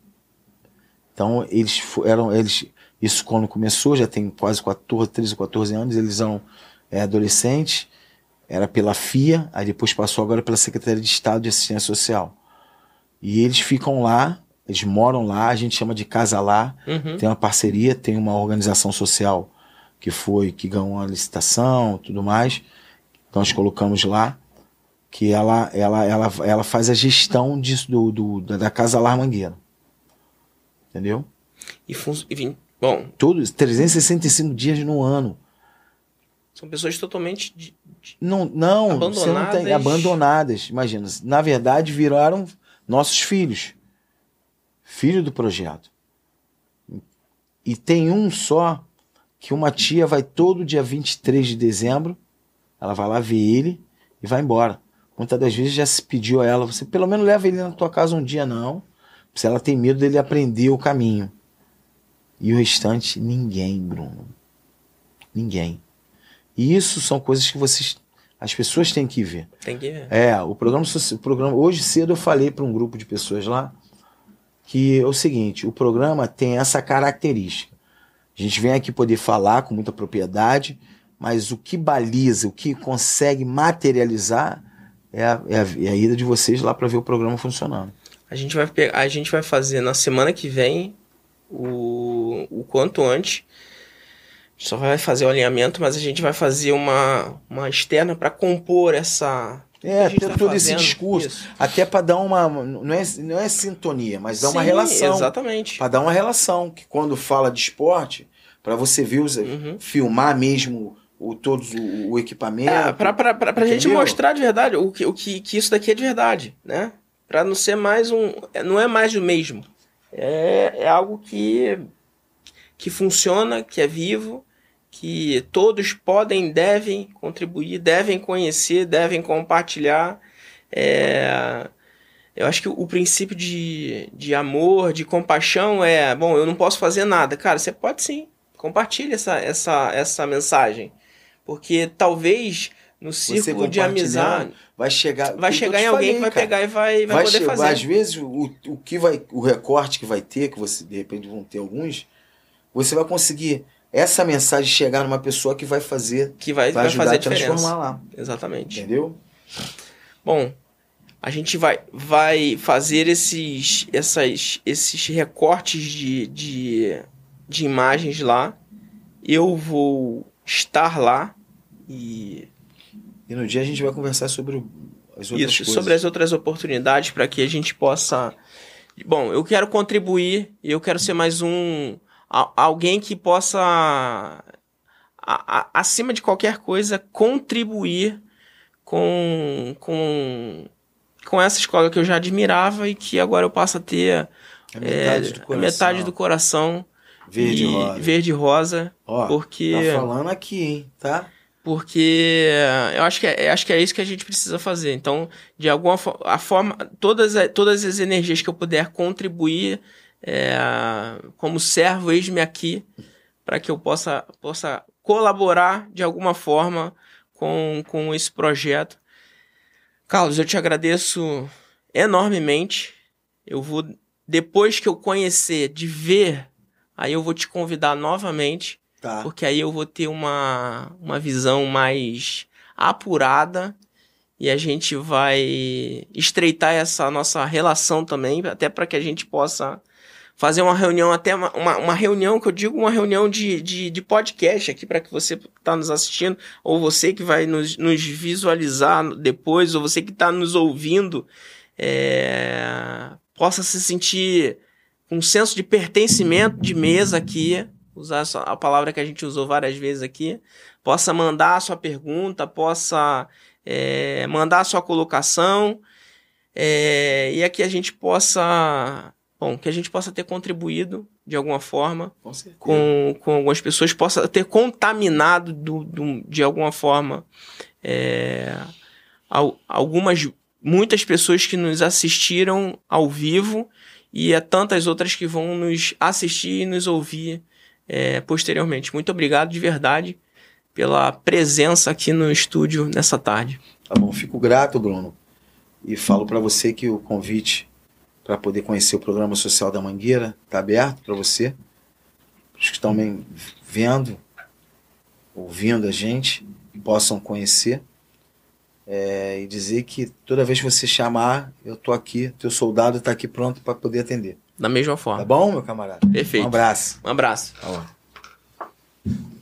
Então, eles eram, eles, isso quando começou, já tem quase 14, 13 ou 14 anos, eles eram é, adolescentes, era pela FIA, aí depois passou agora pela Secretaria de Estado de Assistência Social. E eles ficam lá eles moram lá, a gente chama de Casa Lá. Uhum. Tem uma parceria, tem uma organização social que foi, que ganhou uma licitação tudo mais. Então nós colocamos lá que ela, ela, ela, ela faz a gestão disso, do, do, da Casa Lá Mangueira. Entendeu? E, e bom. Todos, 365 dias no ano. São pessoas totalmente de, de não, não, abandonadas. Não tem, abandonadas. Imagina, na verdade viraram nossos filhos filho do projeto. E tem um só que uma tia vai todo dia 23 de dezembro, ela vai lá ver ele e vai embora. Muitas das vezes já se pediu a ela, você pelo menos leva ele na tua casa um dia não, se ela tem medo dele aprender o caminho. E o restante, ninguém, Bruno. Ninguém. E isso são coisas que vocês as pessoas têm que ver. Tem que ver. É, o programa, o programa hoje cedo eu falei para um grupo de pessoas lá que é o seguinte: o programa tem essa característica. A gente vem aqui poder falar com muita propriedade, mas o que baliza, o que consegue materializar é a, é a, é a ida de vocês lá para ver o programa funcionando. A gente vai a gente vai fazer na semana que vem o, o quanto antes. Só vai fazer o alinhamento, mas a gente vai fazer uma, uma externa para compor essa é, ter tá todo esse discurso. Isso. Até para dar uma. Não é, não é sintonia, mas dá uma relação. Exatamente. Para dar uma relação. Que quando fala de esporte, para você ver, uhum. filmar mesmo o, todos o, o equipamento. É, para a gente mostrar de verdade o, que, o que, que isso daqui é de verdade, né? Para não ser mais um. Não é mais o mesmo. É, é algo que, que funciona, que é vivo que todos podem, devem contribuir, devem conhecer, devem compartilhar. É, eu acho que o princípio de, de amor, de compaixão é, bom, eu não posso fazer nada. Cara, você pode sim. Compartilhe essa, essa, essa mensagem. Porque talvez no círculo de amizade vai chegar vai chegar em alguém falei, que vai cara. pegar e vai, vai, vai poder fazer às vezes o, o que vai o recorte que vai ter que você de repente vão ter alguns você vai conseguir essa mensagem chegar numa pessoa que vai fazer, que vai, vai, ajudar fazer a, transformar lá. Exatamente. Entendeu? Bom, a gente vai, vai fazer esses, essas, esses recortes de, de, de imagens lá. Eu vou estar lá e. E no dia a gente vai conversar sobre as outras Isso, coisas. sobre as outras oportunidades para que a gente possa. Bom, eu quero contribuir, eu quero ser mais um alguém que possa, a, a, acima de qualquer coisa, contribuir com, com, com essa escola que eu já admirava e que agora eu passo a ter a metade, é, do, coração. metade do coração. Verde e rosa. Verde rosa. Ó, porque, tá falando aqui, hein, tá? Porque eu acho que, é, acho que é isso que a gente precisa fazer. Então, de alguma forma, a forma todas, todas as energias que eu puder contribuir é, como servo, eis-me aqui, para que eu possa, possa colaborar de alguma forma com, com esse projeto. Carlos, eu te agradeço enormemente. Eu vou depois que eu conhecer, de ver, aí eu vou te convidar novamente, Tá. porque aí eu vou ter uma, uma visão mais apurada e a gente vai estreitar essa nossa relação também, até para que a gente possa fazer uma reunião, até uma, uma, uma reunião, que eu digo uma reunião de, de, de podcast aqui, para que você está nos assistindo, ou você que vai nos, nos visualizar depois, ou você que está nos ouvindo, é, possa se sentir um senso de pertencimento de mesa aqui, usar a palavra que a gente usou várias vezes aqui, possa mandar a sua pergunta, possa é, mandar a sua colocação, é, e aqui a gente possa, bom, que a gente possa ter contribuído de alguma forma Com com, com algumas pessoas, possa ter contaminado do, do- de alguma forma é, al- algumas, muitas pessoas que nos assistiram ao vivo e a tantas outras que vão nos assistir e nos ouvir é, posteriormente. Muito obrigado de verdade pela presença aqui no estúdio nessa tarde. Tá bom, fico grato, Bruno. E falo para você que o convite para poder conhecer o programa social da Mangueira está aberto para você. Os que estão vendo, ouvindo a gente, possam conhecer. É, e dizer que toda vez que você chamar, eu tô aqui, teu soldado está aqui pronto para poder atender. Da mesma Tá forma. bom, meu camarada? Um Perfeito. abraço. Um abraço. Tá bom.